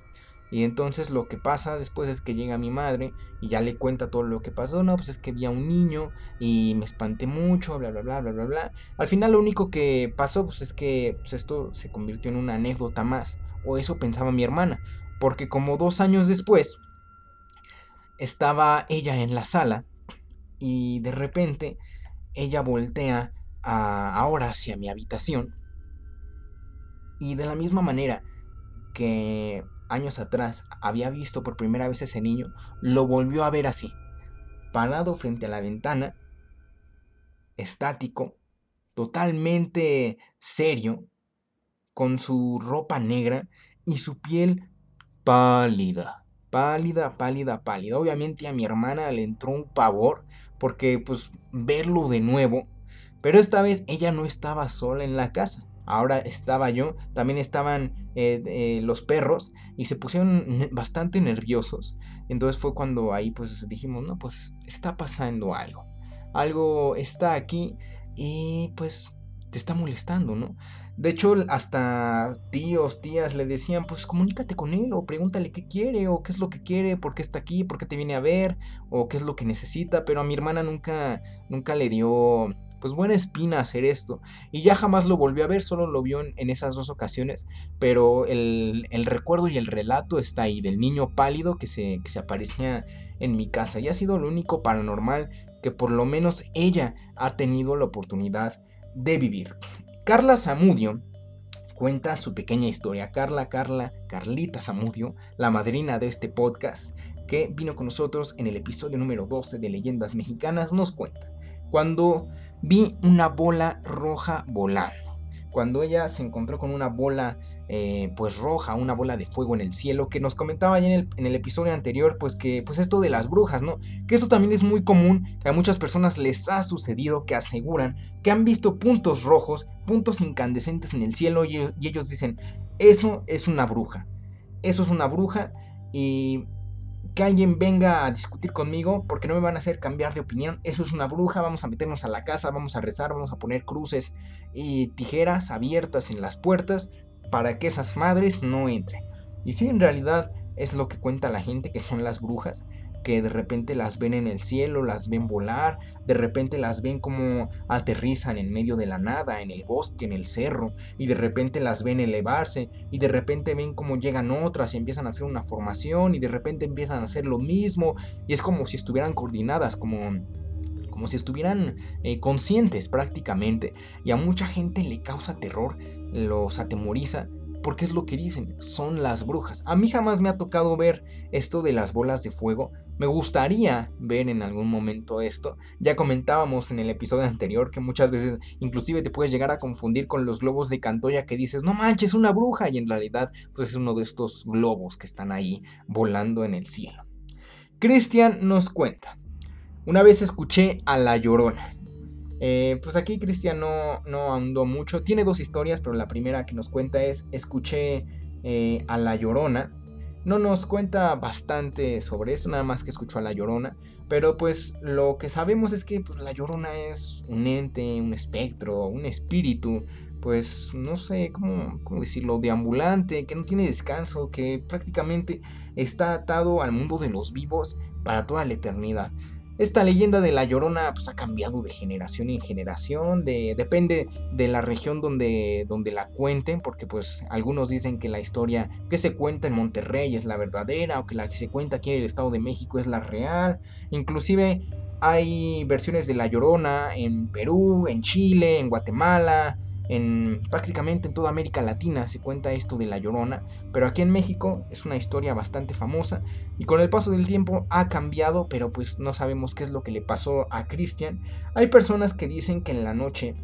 Y entonces lo que pasa después es que llega mi madre y ya le cuenta todo lo que pasó. No, pues es que vi a un niño y me espanté mucho, bla, bla, bla, bla, bla, bla. Al final lo único que pasó pues es que pues esto se convirtió en una anécdota más. O eso pensaba mi hermana. Porque como dos años después estaba ella en la sala y de repente ella voltea ahora hacia mi habitación. Y de la misma manera que años atrás había visto por primera vez ese niño, lo volvió a ver así, parado frente a la ventana, estático, totalmente serio, con su ropa negra y su piel pálida, pálida, pálida, pálida. Obviamente a mi hermana le entró un pavor porque pues verlo de nuevo, pero esta vez ella no estaba sola en la casa. Ahora estaba yo, también estaban eh, eh, los perros y se pusieron bastante nerviosos. Entonces fue cuando ahí pues dijimos, no, pues está pasando algo. Algo está aquí y pues te está molestando, ¿no? De hecho, hasta tíos, tías le decían, pues comunícate con él o pregúntale qué quiere o qué es lo que quiere, por qué está aquí, por qué te viene a ver o qué es lo que necesita, pero a mi hermana nunca, nunca le dio pues buena espina hacer esto. Y ya jamás lo volvió a ver, solo lo vio en, esas dos ocasiones, pero el, recuerdo y el relato está ahí del niño pálido que se, que se aparecía en mi casa. Y ha sido lo único paranormal que por lo menos ella ha tenido la oportunidad de vivir. Carla Zamudio cuenta su pequeña historia. Carla, Carla, Carlita Zamudio, la madrina de este podcast, que vino con nosotros en el episodio número 12 de Leyendas Mexicanas, nos cuenta. Cuando vi una bola roja volando. Cuando ella se encontró con una bola eh, pues roja, una bola de fuego en el cielo, que nos comentaba ya en el, episodio anterior, pues que pues esto de las brujas, ¿no? Que esto también es muy común, que a muchas personas les ha sucedido, que aseguran que han visto puntos rojos, puntos incandescentes en el cielo y, y ellos dicen, eso es una bruja, eso es una bruja y que alguien venga a discutir conmigo porque no me van a hacer cambiar de opinión. Eso es una bruja, vamos a meternos a la casa, vamos a rezar, vamos a poner cruces y tijeras abiertas en las puertas para que esas madres no entren. Y si en realidad es lo que cuenta la gente que son las brujas, que de repente las ven en el cielo, las ven volar, de repente las ven como aterrizan en medio de la nada, en el bosque, en el cerro, y de repente las ven elevarse, y de repente ven cómo llegan otras y empiezan a hacer una formación, y de repente empiezan a hacer lo mismo, y es como si estuvieran coordinadas, como como si estuvieran eh, conscientes prácticamente, y a mucha gente le causa terror, los atemoriza, porque es lo que dicen, son las brujas. A mí jamás me ha tocado ver esto de las bolas de fuego. Me gustaría ver en algún momento esto. Ya comentábamos en el episodio anterior que muchas veces inclusive te puedes llegar a confundir con los globos de Cantoya que dices, no manches, una bruja. Y en realidad pues es uno de estos globos que están ahí volando en el cielo. Cristian nos cuenta. Una vez escuché a La Llorona. Eh, pues aquí Cristian no, no ahondó mucho. Tiene dos historias, pero la primera que nos cuenta es, escuché eh, a La Llorona. No nos cuenta bastante sobre esto, nada más que escuchó a La Llorona. Pero pues lo que sabemos es que pues, La Llorona es un ente, un espectro, un espíritu, pues no sé cómo, cómo decirlo, deambulante, que no tiene descanso, que prácticamente está atado al mundo de los vivos para toda la eternidad. Esta leyenda de la Llorona pues, ha cambiado de generación en generación, de, depende de la región donde, donde la cuenten, porque pues algunos dicen que la historia que se cuenta en Monterrey es la verdadera, o que la que se cuenta aquí en el Estado de México es la real. Inclusive hay versiones de la Llorona en Perú, en Chile, en Guatemala, en prácticamente en toda América Latina se cuenta esto de La Llorona, pero aquí en México es una historia bastante famosa y con el paso del tiempo ha cambiado, pero pues no sabemos qué es lo que le pasó a Christian. Hay personas que dicen que en la noche,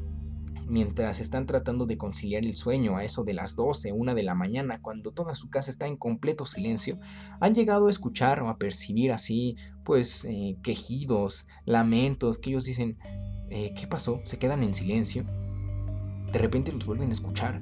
mientras están tratando de conciliar el sueño a eso de las 12, 1 de la mañana, cuando toda su casa está en completo silencio, han llegado a escuchar o a percibir así, pues, eh, quejidos, lamentos, que ellos dicen, eh, ¿qué pasó? Se quedan en silencio de repente los vuelven a escuchar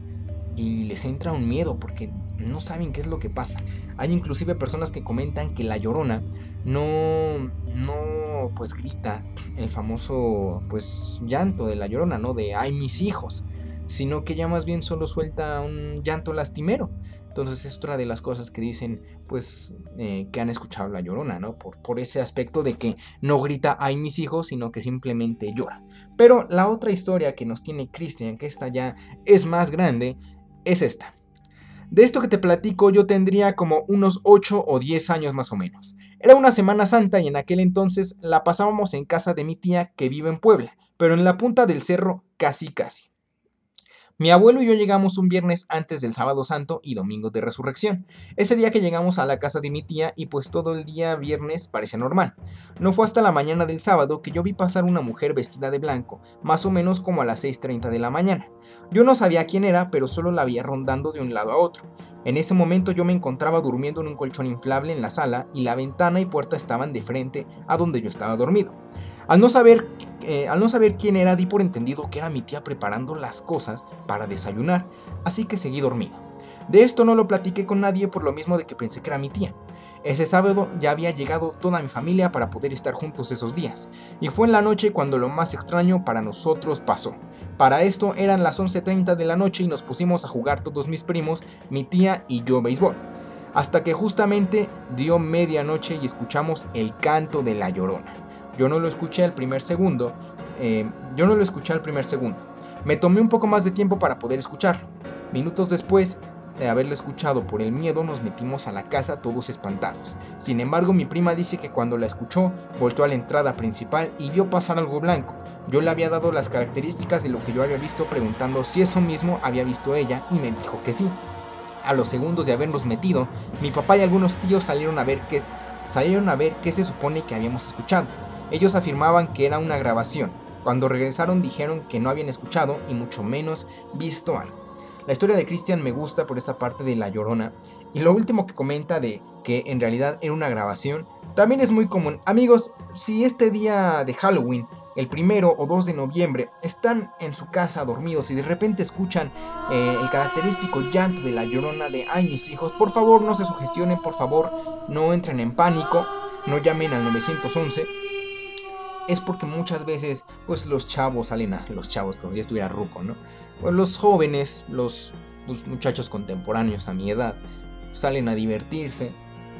y les entra un miedo porque no saben qué es lo que pasa. Hay inclusive personas que comentan que la llorona no, no, pues grita el famoso, pues llanto de la llorona, ¿no? De ay mis hijos, sino que ya más bien solo suelta un llanto lastimero. Entonces es otra de las cosas que dicen, pues, eh, que han escuchado la llorona, ¿no? Por, por ese aspecto de que no grita ay mis hijos, sino que simplemente llora. Pero la otra historia que nos tiene Christian, que esta ya es más grande, es esta. De esto que te platico yo tendría como unos 8 o 10 años más o menos. Era una Semana Santa y en aquel entonces la pasábamos en casa de mi tía que vive en Puebla, pero en la punta del cerro casi casi. Mi abuelo y yo llegamos un viernes antes del sábado santo y domingo de resurrección. Ese día que llegamos a la casa de mi tía y pues todo el día viernes parecía normal. No fue hasta la mañana del sábado que yo vi pasar una mujer vestida de blanco, más o menos como a las 6.30 de la mañana. Yo no sabía quién era, pero solo la vi rondando de un lado a otro. En ese momento yo me encontraba durmiendo en un colchón inflable en la sala y la ventana y puerta estaban de frente a donde yo estaba dormido. Al no saber, eh, al no saber quién era, di por entendido que era mi tía preparando las cosas para desayunar, así que seguí dormido. De esto no lo platiqué con nadie por lo mismo de que pensé que era mi tía. Ese sábado ya había llegado toda mi familia para poder estar juntos esos días, y fue en la noche cuando lo más extraño para nosotros pasó. Para esto eran las 11.30 de la noche y nos pusimos a jugar todos mis primos, mi tía y yo béisbol. Hasta que justamente dio medianoche y escuchamos el canto de la llorona. Yo no lo escuché al primer segundo. Eh, yo no lo escuché al primer segundo. Me tomé un poco más de tiempo para poder escucharlo. Minutos después de haberlo escuchado por el miedo, nos metimos a la casa todos espantados. Sin embargo, mi prima dice que cuando la escuchó, volvió a la entrada principal y vio pasar algo blanco. Yo le había dado las características de lo que yo había visto preguntando si eso mismo había visto ella y me dijo que sí. A los segundos de habernos metido, mi papá y algunos tíos salieron a ver qué, salieron a ver qué se supone que habíamos escuchado. Ellos afirmaban que era una grabación. Cuando regresaron dijeron que no habían escuchado y mucho menos visto algo. La historia de Christian me gusta por esta parte de La Llorona. Y lo último que comenta de que en realidad era una grabación, también es muy común. Amigos, si este día de Halloween el primero o 2 de noviembre, están en su casa dormidos y de repente escuchan eh, el característico llanto de la llorona de ay mis hijos, por favor no se sugestionen, por favor no entren en pánico, no llamen al 911 es porque muchas veces pues los chavos salen a los chavos como si estuviera ruco, ¿no? Pues los jóvenes, los, pues, muchachos contemporáneos a mi edad salen a divertirse,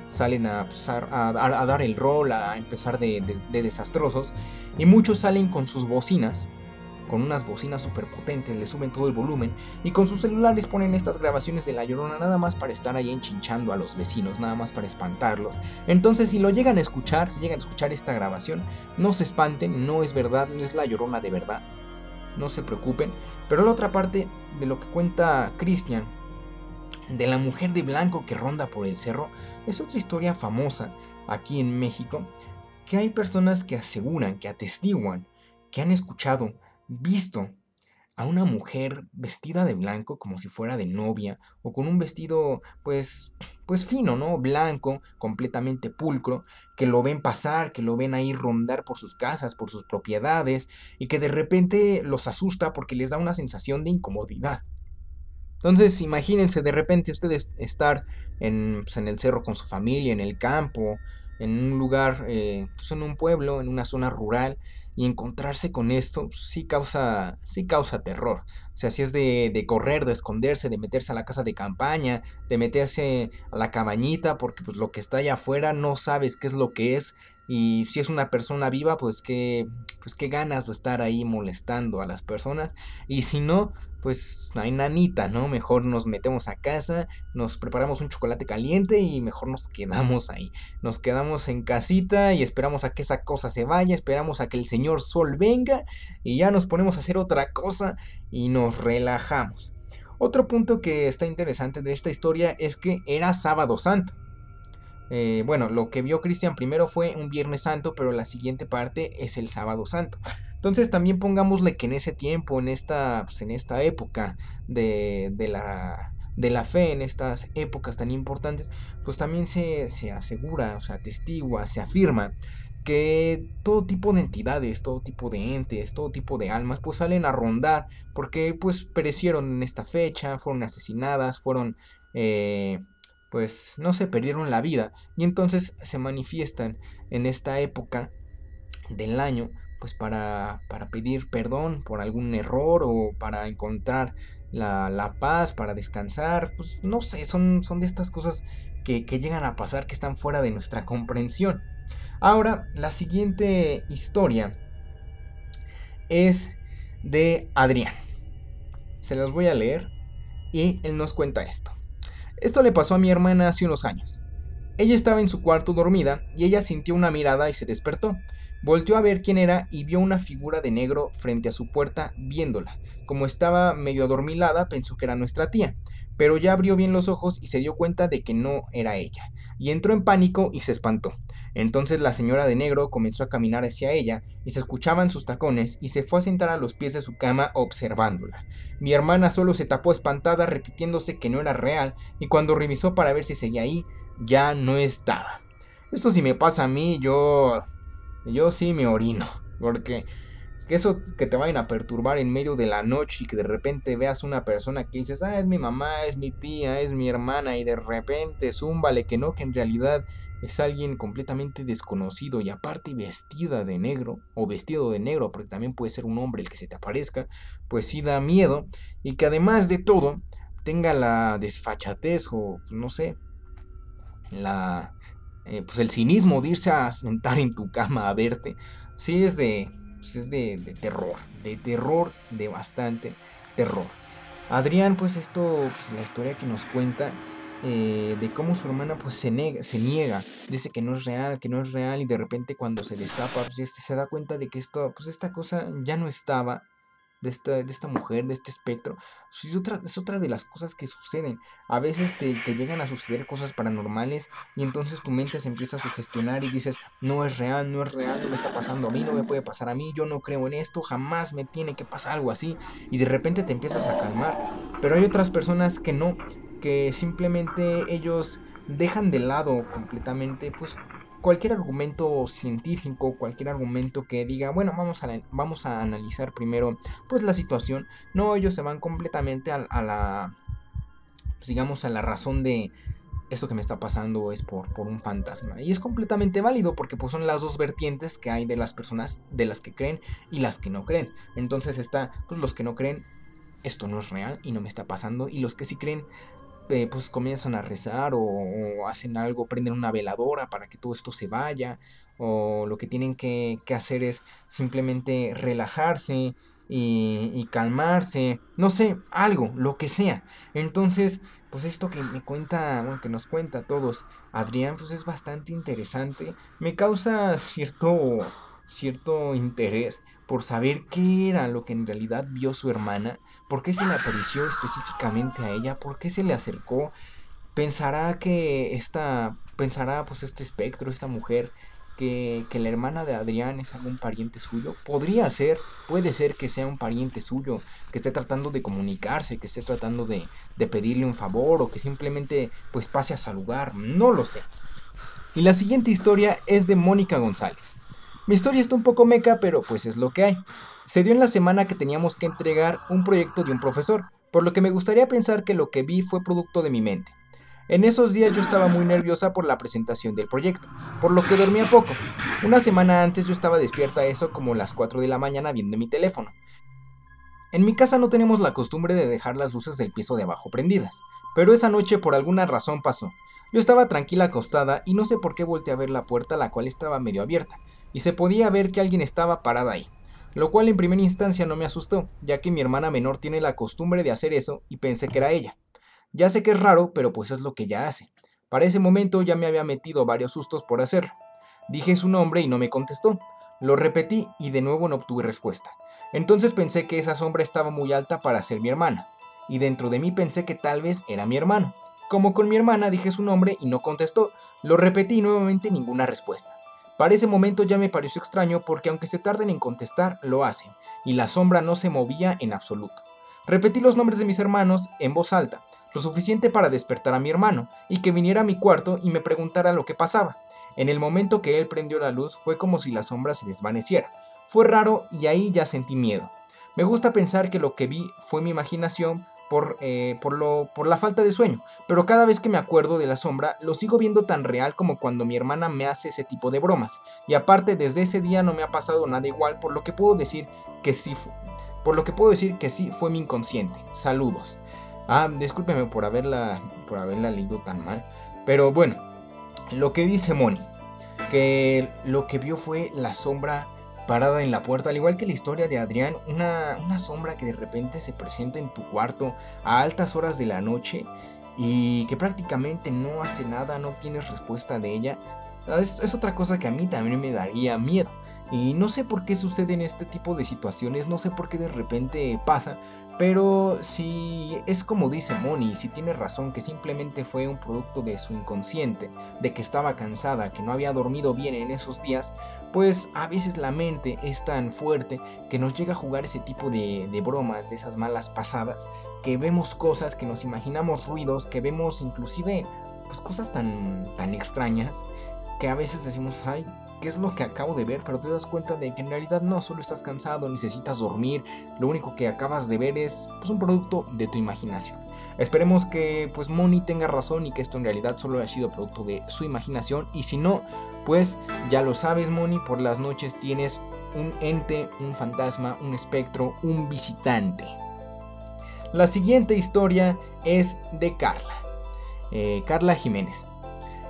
salen a, pues, dar el rol, a empezar de desastrosos y muchos salen con sus bocinas con unas bocinas súper potentes, le suben todo el volumen y con sus celulares ponen estas grabaciones de La Llorona nada más para estar ahí enchinchando a los vecinos, nada más para espantarlos. Entonces si lo llegan a escuchar, si llegan a escuchar esta grabación, no se espanten, no es verdad, no es La Llorona de verdad, no se preocupen. Pero la otra parte de lo que cuenta Christian, de la mujer de blanco que ronda por el cerro, es otra historia famosa aquí en México, que hay personas que aseguran, que atestiguan, que han escuchado visto a una mujer vestida de blanco como si fuera de novia o con un vestido pues pues fino, ¿no? Blanco, completamente pulcro, que lo ven pasar, que lo ven ahí rondar por sus casas, por sus propiedades y que de repente los asusta porque les da una sensación de incomodidad. Entonces, imagínense de repente ustedes estar en, pues, en el cerro con su familia, en el campo, en un lugar, eh, pues en un pueblo, en una zona rural, y encontrarse con esto pues, sí causa, sí causa terror. O sea, si es de, de, correr, de esconderse, de meterse a la casa de campaña, de meterse a la cabañita, porque pues lo que está allá afuera no sabes qué es lo que es. Y si es una persona viva, pues qué, pues qué ganas de estar ahí molestando a las personas. Y si no, pues hay nanita, ¿no? Mejor nos metemos a casa, nos preparamos un chocolate caliente y mejor nos quedamos ahí. Nos quedamos en casita y esperamos a que esa cosa se vaya, esperamos a que el señor sol venga y ya nos ponemos a hacer otra cosa y nos relajamos. Otro punto que está interesante de esta historia es que era sábado santo. Eh, bueno, lo que vio Cristian primero fue un Viernes Santo, pero la siguiente parte es el sábado santo. Entonces también pongámosle que en ese tiempo, en esta, pues, en esta época de, de, la, de la fe, en estas épocas tan importantes, pues también se, se asegura, o sea, atestigua, se afirma que todo tipo de entidades, todo tipo de entes, todo tipo de almas, pues salen a rondar porque pues perecieron en esta fecha, fueron asesinadas, fueron, eh, pues no se perdieron la vida. Y entonces se manifiestan en esta época del año pues para, para pedir perdón por algún error o para encontrar la, paz, para descansar, pues no sé, son, son de estas cosas que, que llegan a pasar que están fuera de nuestra comprensión. Ahora, la siguiente historia es de Adrián. Se las voy a leer y él nos cuenta esto. Esto le pasó a mi hermana hace unos años. Ella estaba en su cuarto dormida y ella sintió una mirada y se despertó. Volteó a ver quién era y vio una figura de negro frente a su puerta viéndola. Como estaba medio adormilada, pensó que era nuestra tía, pero ya abrió bien los ojos y se dio cuenta de que no era ella, y entró en pánico y se espantó. Entonces la señora de negro comenzó a caminar hacia ella y se escuchaban sus tacones y se fue a sentar a los pies de su cama observándola. Mi hermana solo se tapó espantada repitiéndose que no era real y cuando revisó para ver si seguía ahí, ya no estaba. Esto si me pasa a mí, yo yo sí me orino, porque que eso que te vayan a perturbar en medio de la noche y que de repente veas una persona que dices, ah, es mi mamá, es mi tía, es mi hermana, y de repente zúmbale que no, que en realidad es alguien completamente desconocido y aparte vestida de negro, o vestido de negro, porque también puede ser un hombre el que se te aparezca, pues sí da miedo, y que además de todo tenga la desfachatez o pues, no sé, la eh, pues el cinismo de irse a sentar en tu cama a verte, sí es de, pues es de, terror, de terror, de bastante terror. Adrián, pues esto, pues la historia que nos cuenta eh, de cómo su hermana pues se, se niega, dice que no es real, que no es real y de repente cuando se destapa pues se da cuenta de que esto, pues esta cosa ya no estaba de esta, de esta mujer, de este espectro. Es otra, es otra de las cosas que suceden. A veces te, te, llegan a suceder cosas paranormales y entonces tu mente se empieza a sugestionar y dices, no es real, no es real, no me está pasando a mí, no me puede pasar a mí, yo no creo en esto, jamás me tiene que pasar algo así. Y de repente te empiezas a calmar. Pero hay otras personas que no, que simplemente ellos dejan de lado completamente, pues cualquier argumento científico, cualquier argumento que diga, bueno, vamos a, vamos a analizar primero pues la situación. No, ellos se van completamente a, la, pues, digamos, a la razón de esto que me está pasando es por, por un fantasma. Y es completamente válido porque pues son las dos vertientes que hay de las personas, de las que creen y las que no creen. Entonces está, pues los que no creen, esto no es real y no me está pasando. Y los que sí creen, eh, pues comienzan a rezar o, hacen algo, prenden una veladora para que todo esto se vaya, o lo que tienen que, hacer es simplemente relajarse y, calmarse, no sé, algo, lo que sea. Entonces, pues esto que me cuenta, bueno, que nos cuenta a todos Adrián, pues es bastante interesante, me causa cierto, cierto interés por saber qué era lo que en realidad vio su hermana, por qué se le apareció específicamente a ella, por qué se le acercó. Pensará que esta, pensará pues este espectro, esta mujer, que, que, la hermana de Adrián es algún pariente suyo. Podría ser, puede ser que sea un pariente suyo, que esté tratando de comunicarse, que esté tratando de, de pedirle un favor o que simplemente pues pase a saludar, no lo sé. Y la siguiente historia es de Mónica González. Mi historia está un poco meca, pero pues es lo que hay. Se dio en la semana que teníamos que entregar un proyecto de un profesor, por lo que me gustaría pensar que lo que vi fue producto de mi mente. En esos días yo estaba muy nerviosa por la presentación del proyecto, por lo que dormía poco. Una semana antes yo estaba despierta a eso como las 4 de la mañana viendo mi teléfono. En mi casa no tenemos la costumbre de dejar las luces del piso de abajo prendidas, pero esa noche por alguna razón pasó. Yo estaba tranquila acostada y no sé por qué volteé a ver la puerta la cual estaba medio abierta, y se podía ver que alguien estaba parada ahí, lo cual en primera instancia no me asustó, ya que mi hermana menor tiene la costumbre de hacer eso y pensé que era ella. Ya sé que es raro, pero pues es lo que ella hace. Para ese momento ya me había metido varios sustos por hacerlo. Dije su nombre y no me contestó. Lo repetí y de nuevo no obtuve respuesta. Entonces pensé que esa sombra estaba muy alta para ser mi hermana, y dentro de mí pensé que tal vez era mi hermano. Como con mi hermana dije su nombre y no contestó, lo repetí nuevamente ninguna respuesta. Para ese momento ya me pareció extraño porque aunque se tarden en contestar, lo hacen, y la sombra no se movía en absoluto. Repetí los nombres de mis hermanos en voz alta, lo suficiente para despertar a mi hermano, y que viniera a mi cuarto y me preguntara lo que pasaba. En el momento que él prendió la luz fue como si la sombra se desvaneciera. Fue raro y ahí ya sentí miedo. Me gusta pensar que lo que vi fue mi imaginación por, eh, por, lo, por la falta de sueño, pero cada vez que me acuerdo de la sombra lo sigo viendo tan real como cuando mi hermana me hace ese tipo de bromas. Y aparte desde ese día no me ha pasado nada igual, por lo que puedo decir que sí, por lo que puedo decir que sí fue mi inconsciente. Saludos. Ah, discúlpeme por haberla, por haberla leído tan mal, pero bueno, lo que dice Moni, que lo que vio fue la sombra parada en la puerta, al igual que la historia de Adrián, una, sombra que de repente se presenta en tu cuarto a altas horas de la noche y que prácticamente no hace nada, no tienes respuesta de ella, es, es, otra cosa que a mí también me daría miedo. Y no sé por qué suceden este tipo de situaciones, no sé por qué de repente pasa, pero si es como dice Moni, si tiene razón que simplemente fue un producto de su inconsciente, de que estaba cansada, que no había dormido bien en esos días, pues a veces la mente es tan fuerte que nos llega a jugar ese tipo de, bromas, de esas malas pasadas, que vemos cosas, que nos imaginamos ruidos, que vemos inclusive pues cosas tan, tan extrañas, que a veces decimos, ay, qué es lo que acabo de ver, pero te das cuenta de que en realidad no solo estás cansado, necesitas dormir, lo único que acabas de ver es pues, un producto de tu imaginación. Esperemos que pues Moni tenga razón y que esto en realidad solo haya sido producto de su imaginación y si no, pues ya lo sabes Moni, por las noches tienes un ente, un fantasma, un espectro, un visitante. La siguiente historia es de Carla. Eh, Carla Jiménez.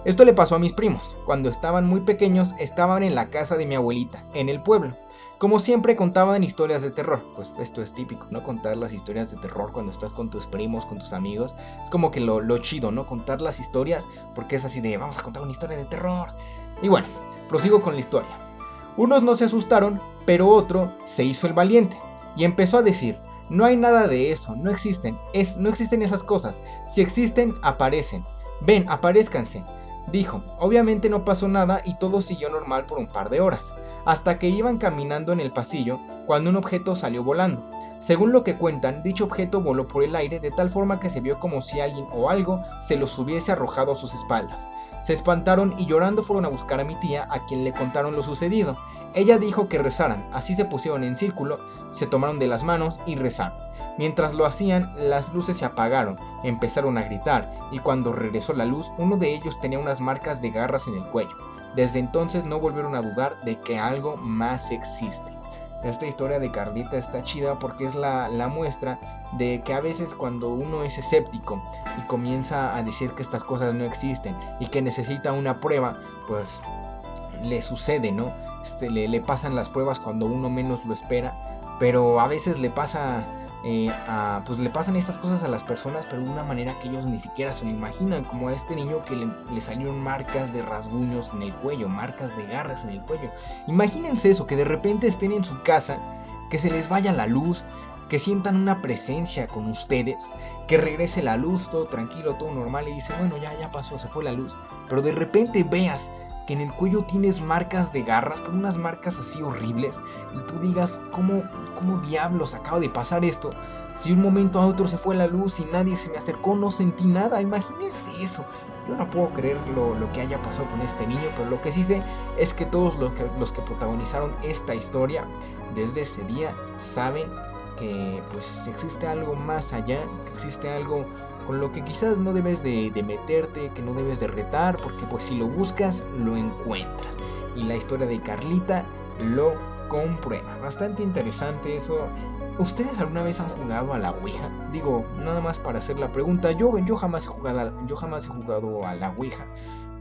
Esto le pasó a mis primos. Cuando estaban muy pequeños estaban en la casa de mi abuelita, en el pueblo. Como siempre contaban historias de terror. Pues esto es típico, ¿no? Contar las historias de terror cuando estás con tus primos, con tus amigos. Es como que lo, chido, ¿no? Contar las historias porque es así de vamos a contar una historia de terror. Y bueno, prosigo con la historia. Unos no se asustaron, pero otro se hizo el valiente y empezó a decir, no hay nada de eso, no existen, es, no existen esas cosas. Si existen, aparecen. Ven, aparezcanse. Dijo, obviamente no pasó nada y todo siguió normal por un par de horas, hasta que iban caminando en el pasillo cuando un objeto salió volando. Según lo que cuentan, dicho objeto voló por el aire de tal forma que se vio como si alguien o algo se los hubiese arrojado a sus espaldas. Se espantaron y llorando fueron a buscar a mi tía, a quien le contaron lo sucedido. Ella dijo que rezaran, así se pusieron en círculo, se tomaron de las manos y rezaron. Mientras lo hacían, las luces se apagaron, empezaron a gritar, y cuando regresó la luz, uno de ellos tenía unas marcas de garras en el cuello. Desde entonces no volvieron a dudar de que algo más existe. Esta historia de Carlita está chida porque es la, muestra de que a veces cuando uno es escéptico y comienza a decir que estas cosas no existen y que necesita una prueba, pues le sucede, ¿no? Este, le, le pasan las pruebas cuando uno menos lo espera, pero a veces le pasa eh, pues le pasan estas cosas a las personas, pero de una manera que ellos ni siquiera se lo imaginan, como a este niño que le, salieron marcas de rasguños en el cuello, marcas de garras en el cuello. Imagínense eso, que de repente estén en su casa, que se les vaya la luz, que sientan una presencia con ustedes, que regrese la luz, todo tranquilo, todo normal, y dice, bueno, ya, ya pasó, se fue la luz, pero de repente veas que en el cuello tienes marcas de garras, con unas marcas así horribles, y tú digas, ¿cómo, cómo diablos acaba de pasar esto? Si un momento a otro se fue la luz y nadie se me acercó, no sentí nada, imagínense eso. Yo no puedo creer lo, que haya pasado con este niño, pero lo que sí sé es que todos los que, los que protagonizaron esta historia desde ese día saben que pues existe algo más allá, que existe algo con lo que quizás no debes de, meterte, que no debes de retar, porque pues si lo buscas, lo encuentras. Y la historia de Carlita lo comprueba. Bastante interesante eso. ¿Ustedes alguna vez han jugado a la Ouija? Digo, nada más para hacer la pregunta. Yo, yo, jamás, he jugado yo jamás he jugado a la Ouija.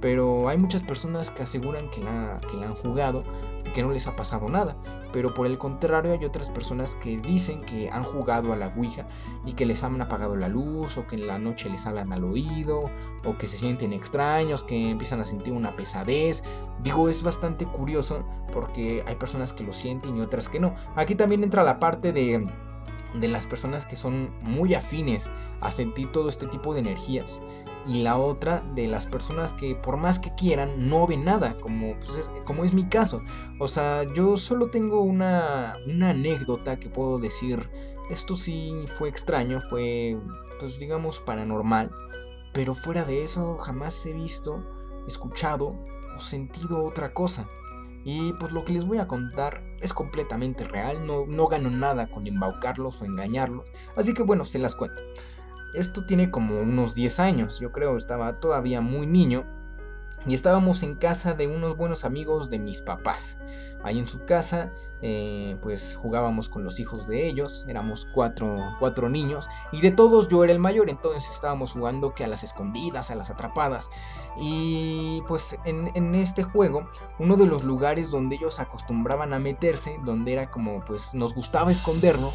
Pero hay muchas personas que aseguran que la, que la han jugado y que no les ha pasado nada. Pero por el contrario hay otras personas que dicen que han jugado a la Ouija y que les han apagado la luz o que en la noche les hablan al oído o que se sienten extraños, que empiezan a sentir una pesadez. Digo, es bastante curioso porque hay personas que lo sienten y otras que no. Aquí también entra la parte de de las personas que son muy afines a sentir todo este tipo de energías y la otra de las personas que por más que quieran no ven nada como, pues, es, como es mi caso o sea yo solo tengo una, una anécdota que puedo decir esto sí fue extraño fue pues digamos paranormal pero fuera de eso jamás he visto escuchado o sentido otra cosa y pues lo que les voy a contar es completamente real, no, no gano nada con embaucarlos o engañarlos, así que bueno, se las cuento. Esto tiene como unos 10 años, yo creo, estaba todavía muy niño y estábamos en casa de unos buenos amigos de mis papás. Ahí en su casa, eh, pues jugábamos con los hijos de ellos, éramos cuatro, cuatro, niños, y de todos yo era el mayor, entonces estábamos jugando que a las escondidas, a las atrapadas. Y pues en, en este juego, uno de los lugares donde ellos acostumbraban a meterse, donde era como pues nos gustaba escondernos,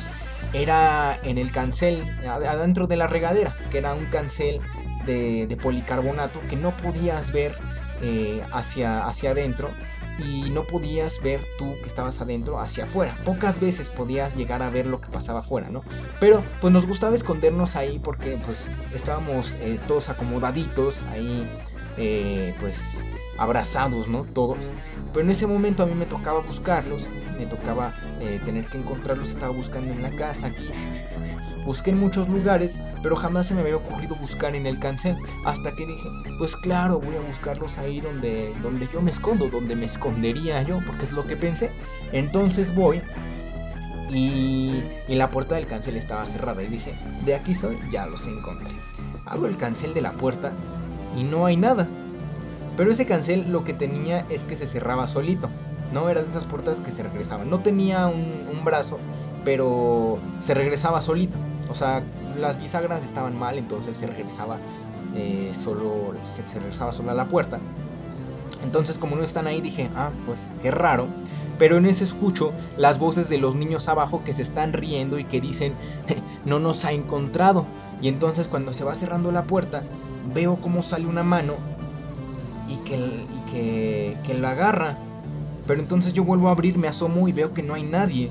era en el cancel, adentro de la regadera, que era un cancel de, de policarbonato que no podías ver eh, hacia, hacia adentro y no podías ver tú que estabas adentro hacia afuera. Pocas veces podías llegar a ver lo que pasaba afuera, ¿no? Pero pues nos gustaba escondernos ahí porque pues estábamos eh, todos acomodaditos ahí, eh, pues abrazados, ¿no? Todos. Pero en ese momento a mí me tocaba buscarlos, me tocaba tener que encontrarlos, estaba buscando en la casa aquí Busqué en muchos lugares, pero jamás se me había ocurrido buscar en el cancel. Hasta que dije, pues claro, voy a buscarlos ahí donde, donde yo me escondo, donde me escondería yo, porque es lo que pensé. Entonces voy y, y la puerta del cancel estaba cerrada y dije, de aquí soy, ya los encontré. Abro el cancel de la puerta y no hay nada. Pero ese cancel lo que tenía es que se cerraba solito. No era de esas puertas que se regresaban. No tenía un, un brazo, pero se regresaba solito. O sea, las bisagras estaban mal, entonces se regresaba eh, solo, se, regresaba solo a la puerta. Entonces, como no están ahí, dije, ah, pues qué raro. Pero en ese escucho las voces de los niños abajo que se están riendo y que dicen, no nos ha encontrado. Y entonces cuando se va cerrando la puerta, veo cómo sale una mano y que, y que, que la agarra. Pero entonces yo vuelvo a abrir, me asomo y veo que no hay nadie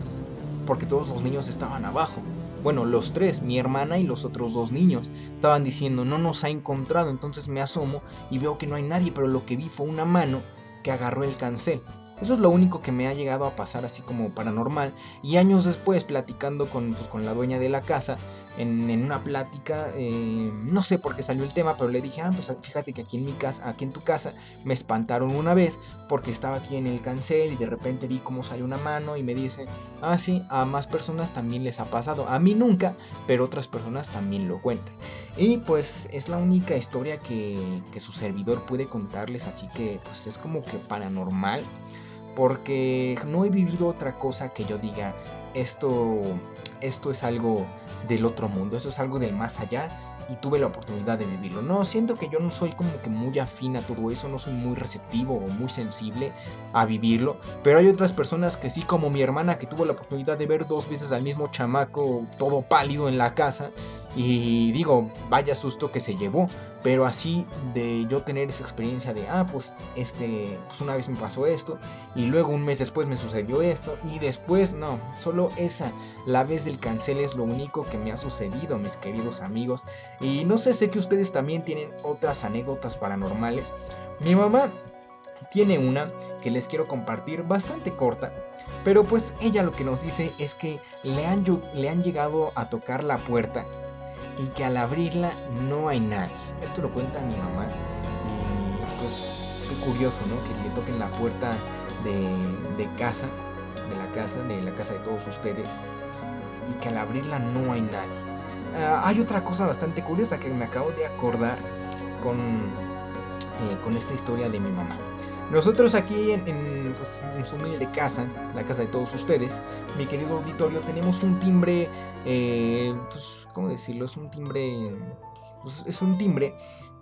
porque todos los niños estaban abajo. Bueno, los tres, mi hermana y los otros dos niños, estaban diciendo no nos ha encontrado. Entonces me asomo y veo que no hay nadie, pero lo que vi fue una mano que agarró el cancel. Eso es lo único que me ha llegado a pasar así como paranormal. Y años después, platicando con, pues, con la dueña de la casa, en, una plática, eh, no sé por qué salió el tema, pero le dije, ah, pues fíjate que aquí en mi casa, aquí en tu casa, me espantaron una vez porque estaba aquí en el cancel y de repente vi cómo salió una mano y me dice, ah, sí, a más personas también les ha pasado. A mí nunca, pero otras personas también lo cuentan. Y pues es la única historia que, que su servidor puede contarles, así que pues es como que paranormal porque no he vivido otra cosa que yo diga, esto, esto es algo del otro mundo, esto es algo del más allá y tuve la oportunidad de vivirlo. No, siento que yo no soy como que muy afín a todo eso, no soy muy receptivo o muy sensible a vivirlo, pero hay otras personas que sí, como mi hermana que tuvo la oportunidad de ver dos veces al mismo chamaco todo pálido en la casa y digo, vaya susto que se llevó, pero así de yo tener esa experiencia de, ah, pues este, pues una vez me pasó esto y luego un mes después me sucedió esto y después no, solo esa, la vez del cancel es lo único que me ha sucedido, mis queridos amigos. Y no sé, sé que ustedes también tienen otras anécdotas paranormales. Mi mamá tiene una que les quiero compartir bastante corta, pero pues ella lo que nos dice es que le han, le han llegado a tocar la puerta y que al abrirla no hay nadie. Esto lo cuenta mi mamá y pues qué curioso, ¿no? Que le toquen la puerta de, casa, de la casa, de la casa de todos ustedes y que al abrirla no hay nadie. Ah, hay otra cosa bastante curiosa que me acabo de acordar con, eh, con esta historia de mi mamá. Nosotros aquí en, pues, en, su humilde casa, la casa de todos ustedes, mi querido auditorio, tenemos un timbre, eh, pues, ¿cómo decirlo? Es un timbre, pues, es un timbre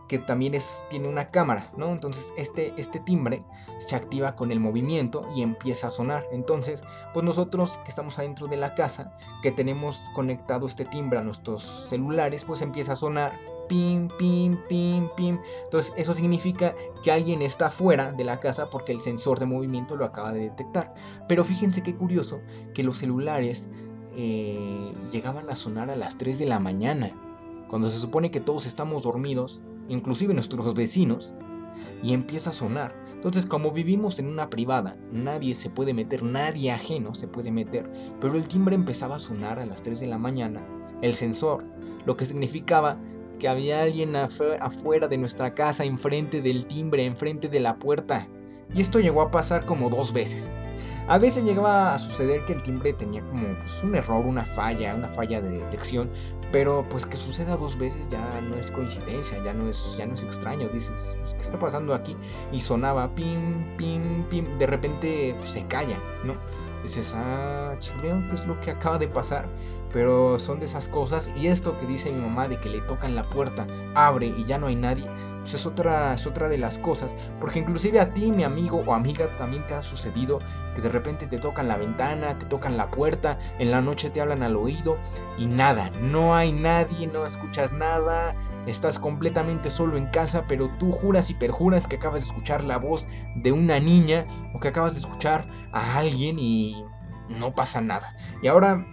que también es, tiene una cámara, ¿no? Entonces este, este timbre se activa con el movimiento y empieza a sonar. Entonces, pues nosotros que estamos adentro de la casa, que tenemos conectado este timbre a nuestros celulares, pues empieza a sonar pim, pim, pim, pim. Entonces eso significa que alguien está fuera de la casa porque el sensor de movimiento lo acaba de detectar. Pero fíjense qué curioso que los celulares eh, llegaban a sonar a las 3 de la mañana, cuando se supone que todos estamos dormidos, inclusive nuestros vecinos, y empieza a sonar. Entonces, como vivimos en una privada, nadie se puede meter, nadie ajeno se puede meter, pero el timbre empezaba a sonar a las 3 de la mañana, el sensor, lo que significaba que había alguien afuera de nuestra casa, enfrente del timbre, enfrente de la puerta. Y esto llegó a pasar como dos veces. A veces llegaba a suceder que el timbre tenía como pues, un error, una falla, una falla de detección, pero pues que suceda dos veces ya no es coincidencia, ya no es, ya no es extraño. Dices, pues, ¿qué está pasando aquí? Y sonaba pim, pim, pim. De repente pues, se calla, ¿no? Dices, ah, chileo, ¿qué es lo que acaba de pasar? Pero son de esas cosas y esto que dice mi mamá de que le tocan la puerta, abre y ya no hay nadie, pues es otra, es otra de las cosas, porque inclusive a ti, mi amigo o amiga, también te ha sucedido que de repente te tocan la ventana, te tocan la puerta, en la noche te hablan al oído y nada, no hay nadie, no escuchas nada, estás completamente solo en casa, pero tú juras y perjuras que acabas de escuchar la voz de una niña o que acabas de escuchar a alguien y no pasa nada. Y ahora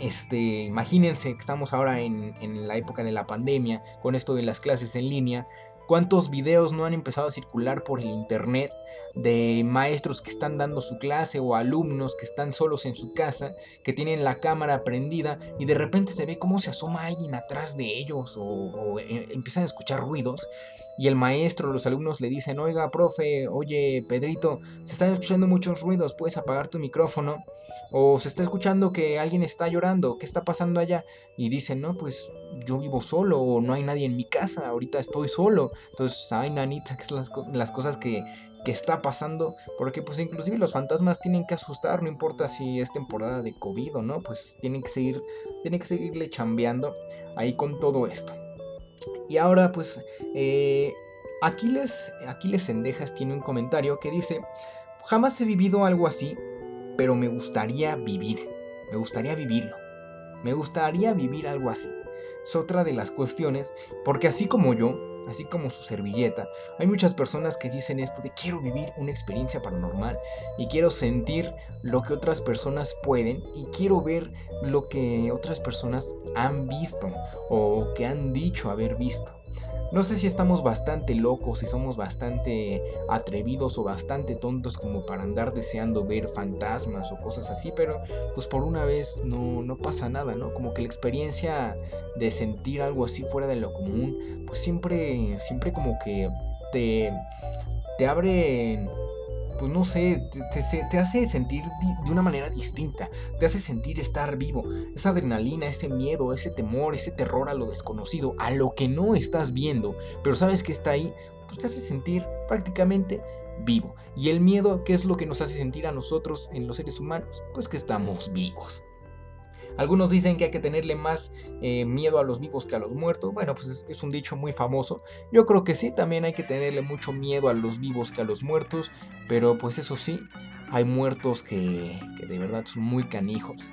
este, imagínense que estamos ahora en, la época de la pandemia, con esto de las clases en línea. ¿Cuántos videos no han empezado a circular por el internet de maestros que están dando su clase o alumnos que están solos en su casa, que tienen la cámara prendida y de repente se ve cómo se asoma alguien atrás de ellos o, eh, empiezan a escuchar ruidos y el maestro, los alumnos le dicen, oiga, profe, oye, Pedrito, se están escuchando muchos ruidos, puedes apagar tu micrófono. O se está escuchando que alguien está llorando, ¿qué está pasando allá? Y dicen, no, pues yo vivo solo, o no hay nadie en mi casa, ahorita estoy solo. Entonces, ay, nanita, que son las, las cosas que, que está pasando, porque pues inclusive los fantasmas tienen que asustar, no importa si es temporada de COVID o no, pues tienen que seguir, tienen que seguirle chambeando ahí con todo esto. Y ahora pues eh, Aquiles, Aquiles Sendejas tiene un comentario que dice, jamás he vivido algo así, pero me gustaría vivir, me gustaría vivirlo, me gustaría vivir algo así. Es otra de las cuestiones, porque así como yo, así como su servilleta, hay muchas personas que dicen esto de quiero vivir una experiencia paranormal y quiero sentir lo que otras personas pueden y quiero ver lo que otras personas han visto o que han dicho haber visto. No sé si estamos bastante locos, si somos bastante atrevidos o bastante tontos como para andar deseando ver fantasmas o cosas así, pero pues por una vez no, no pasa nada, ¿no? Como que la experiencia de sentir algo así fuera de lo común, pues siempre, siempre como que te, te abre pues no sé, te, hace sentir de una manera distinta, te hace sentir estar vivo. Esa adrenalina, ese miedo, ese temor, ese terror a lo desconocido, a lo que no estás viendo, pero sabes que está ahí, pues te hace sentir prácticamente vivo. Y el miedo, ¿qué es lo que nos hace sentir a nosotros en los seres humanos? Pues que estamos vivos. Algunos dicen que hay que tenerle más eh, miedo a los vivos que a los muertos. Bueno, pues es, un dicho muy famoso. Yo creo que sí, también hay que tenerle mucho miedo a los vivos que a los muertos. Pero pues eso sí, hay muertos que, que de verdad son muy canijos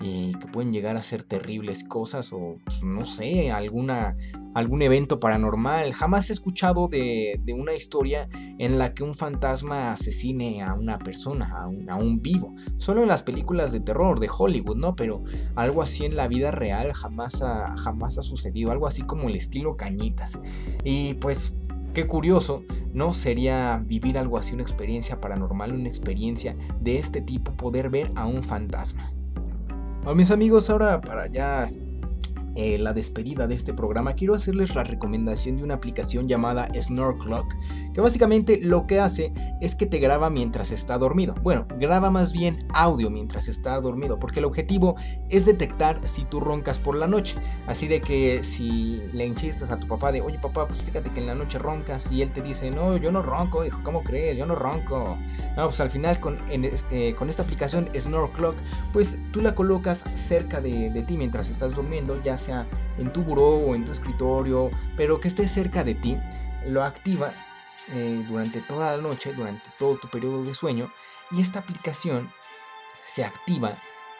y que pueden llegar a ser terribles cosas o pues, no sé, alguna, algún evento paranormal. Jamás he escuchado de, una historia en la que un fantasma asesine a una persona, a un, vivo. Solo en las películas de terror de Hollywood, ¿no? Pero algo así en la vida real jamás ha, jamás ha sucedido. Algo así como el estilo cañitas. Y pues Qué curioso, ¿no? Sería vivir algo así, una experiencia paranormal, una experiencia de este tipo, poder ver a un fantasma. A mis amigos, ahora para ya eh, la despedida de este programa, quiero hacerles la recomendación de una aplicación llamada Snore Clock, que básicamente lo que hace es que te graba mientras está dormido. Bueno, graba más bien audio mientras está dormido, porque el objetivo es detectar si tú roncas por la noche. Así de que si le insistes a tu papá de, oye papá, pues fíjate que en la noche roncas y él te dice, no, yo no ronco, hijo, ¿cómo crees? Yo no ronco. Pues al final con, eh, con esta aplicación Snore Clock, pues tú la colocas cerca de, de ti mientras estás durmiendo, ya sea en tu buró o en tu escritorio, pero que esté cerca de ti, lo activas eh, durante toda la noche, durante todo tu periodo de sueño, y esta aplicación se activa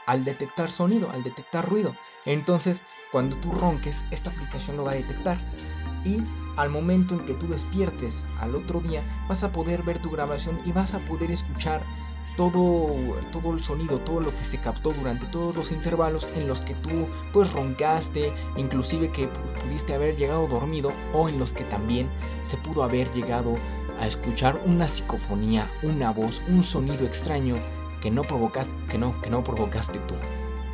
al detectar sonido, al detectar ruido. Entonces, cuando tú ronques, esta aplicación lo va a detectar. Y al momento en que tú despiertes al otro día, vas a poder ver tu grabación y vas a poder escuchar todo, todo el sonido, todo lo que se captó durante todos los intervalos en los que tú pues roncaste, inclusive que pudiste haber llegado dormido o en los que también se pudo haber llegado a escuchar una psicofonía, una voz, un sonido extraño que no que no, que no provocaste tú.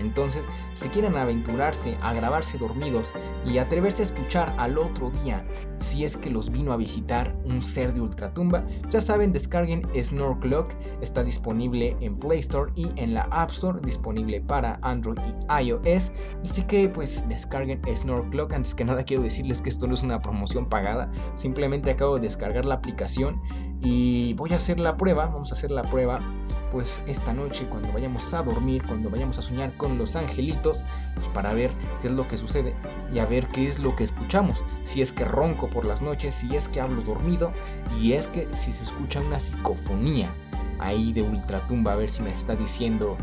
Entonces, si quieren aventurarse a grabarse dormidos y atreverse a escuchar al otro día si es que los vino a visitar un ser de ultratumba, ya saben, descarguen Snore Clock, está disponible en Play Store y en la App Store, disponible para Android y iOS. Así que pues descarguen Snore Clock. Antes que nada quiero decirles que esto no es una promoción pagada, simplemente acabo de descargar la aplicación y voy a hacer la prueba, vamos a hacer la prueba pues esta noche cuando vayamos a dormir, cuando vayamos a soñar con los angelitos, pues para ver qué es lo que sucede y a ver qué es lo que escuchamos, si es que ronco por las noches, si es que hablo dormido y es que si se escucha una psicofonía ahí de ultratumba, a ver si me está diciendo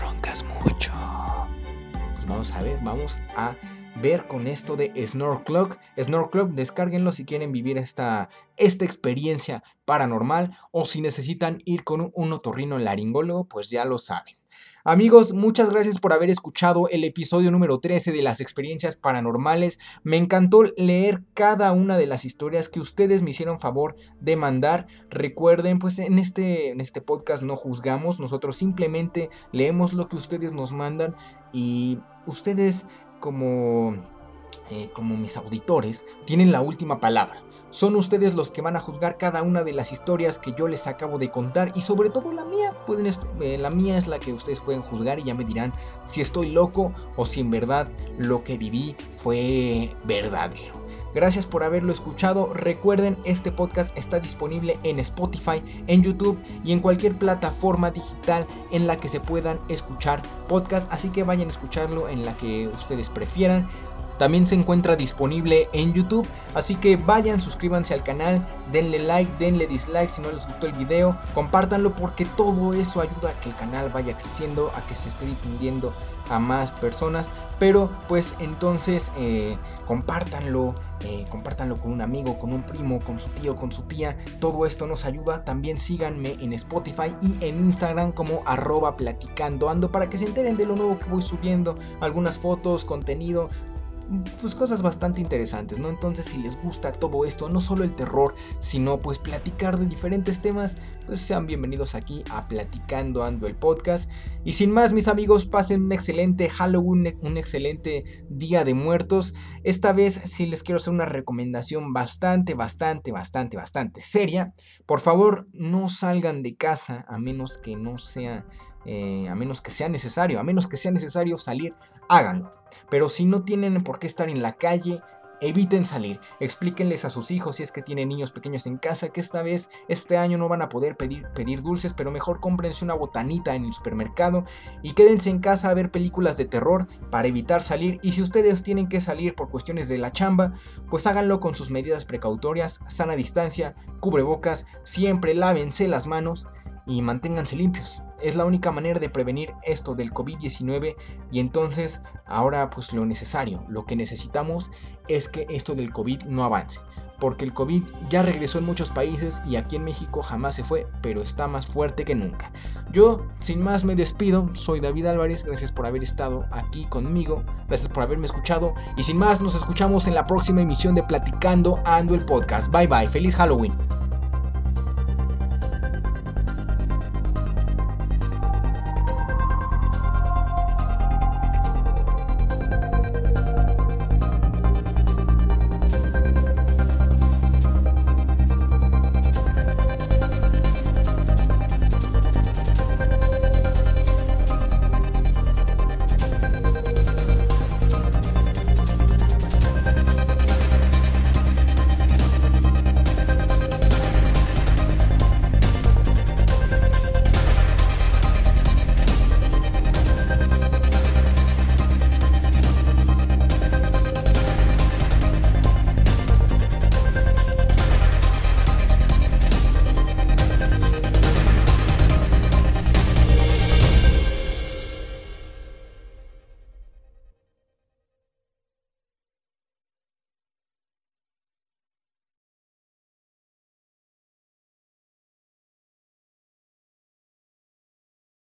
roncas mucho. Pues vamos a ver, vamos a ver con esto de. Snore Clock, descárguenlo si quieren vivir esta, esta experiencia paranormal o si necesitan ir con un otorrino laringólogo, pues ya lo saben. Amigos, muchas gracias por haber escuchado el episodio número 13 de las experiencias paranormales. Me encantó leer cada una de las historias que ustedes me hicieron favor de mandar. Recuerden, pues en este, en este podcast no juzgamos, nosotros simplemente leemos lo que ustedes nos mandan y ustedes como eh, como mis auditores, tienen la última palabra. Son ustedes los que van a juzgar cada una de las historias que yo les acabo de contar y sobre todo la mía. Pueden, eh, la mía es la que ustedes pueden juzgar y ya me dirán si estoy loco o si en verdad lo que viví fue verdadero. Gracias por haberlo escuchado. Recuerden, este podcast está disponible en Spotify, en YouTube y en cualquier plataforma digital en la que se puedan escuchar podcasts. Así que vayan a escucharlo en la que ustedes prefieran. También se encuentra disponible en YouTube, así que vayan, suscríbanse al canal, denle like, denle dislike si no les gustó el video, compártanlo porque todo eso ayuda a que el canal vaya creciendo, a que se esté difundiendo a más personas. Pero pues entonces eh, compártanlo, eh, compártanlo con un amigo, con un primo, con su tío, con su tía. Todo esto nos ayuda. También síganme en Spotify y en Instagram como arroba platicando ando para que se enteren de lo nuevo que voy subiendo. Algunas fotos, contenido, pues cosas bastante interesantes, ¿no? Entonces si les gusta todo esto, no solo el terror, sino pues platicar de diferentes temas, pues sean bienvenidos aquí a Platicando Ando el podcast. Y sin más, mis amigos, pasen un excelente Halloween, un excelente Día de Muertos. Esta vez sí les quiero hacer una recomendación bastante, bastante, bastante, bastante seria. Por favor, no salgan de casa a menos que no sea eh, a menos que sea necesario, a menos que sea necesario salir, háganlo. Pero si no tienen por qué estar en la calle, eviten salir. Explíquenles a sus hijos si es que tienen niños pequeños en casa que esta vez, este año no van a poder pedir, dulces, pero mejor cómprense una botanita en el supermercado y quédense en casa a ver películas de terror para evitar salir. Y si ustedes tienen que salir por cuestiones de la chamba, pues háganlo con sus medidas precautorias, sana distancia, cubrebocas, siempre lávense las manos y manténganse limpios. Es la única manera de prevenir esto del COVID-19 y entonces ahora pues lo necesario, lo que necesitamos es que esto del COVID no avance. Porque el COVID ya regresó en muchos países y aquí en México jamás se fue, pero está más fuerte que nunca. Yo, sin más, me despido. Soy David Álvarez. Gracias por haber estado aquí conmigo. Gracias por haberme escuchado. Y sin más, nos escuchamos en la próxima emisión de Platicando Ando el Podcast. Bye bye. Feliz Halloween.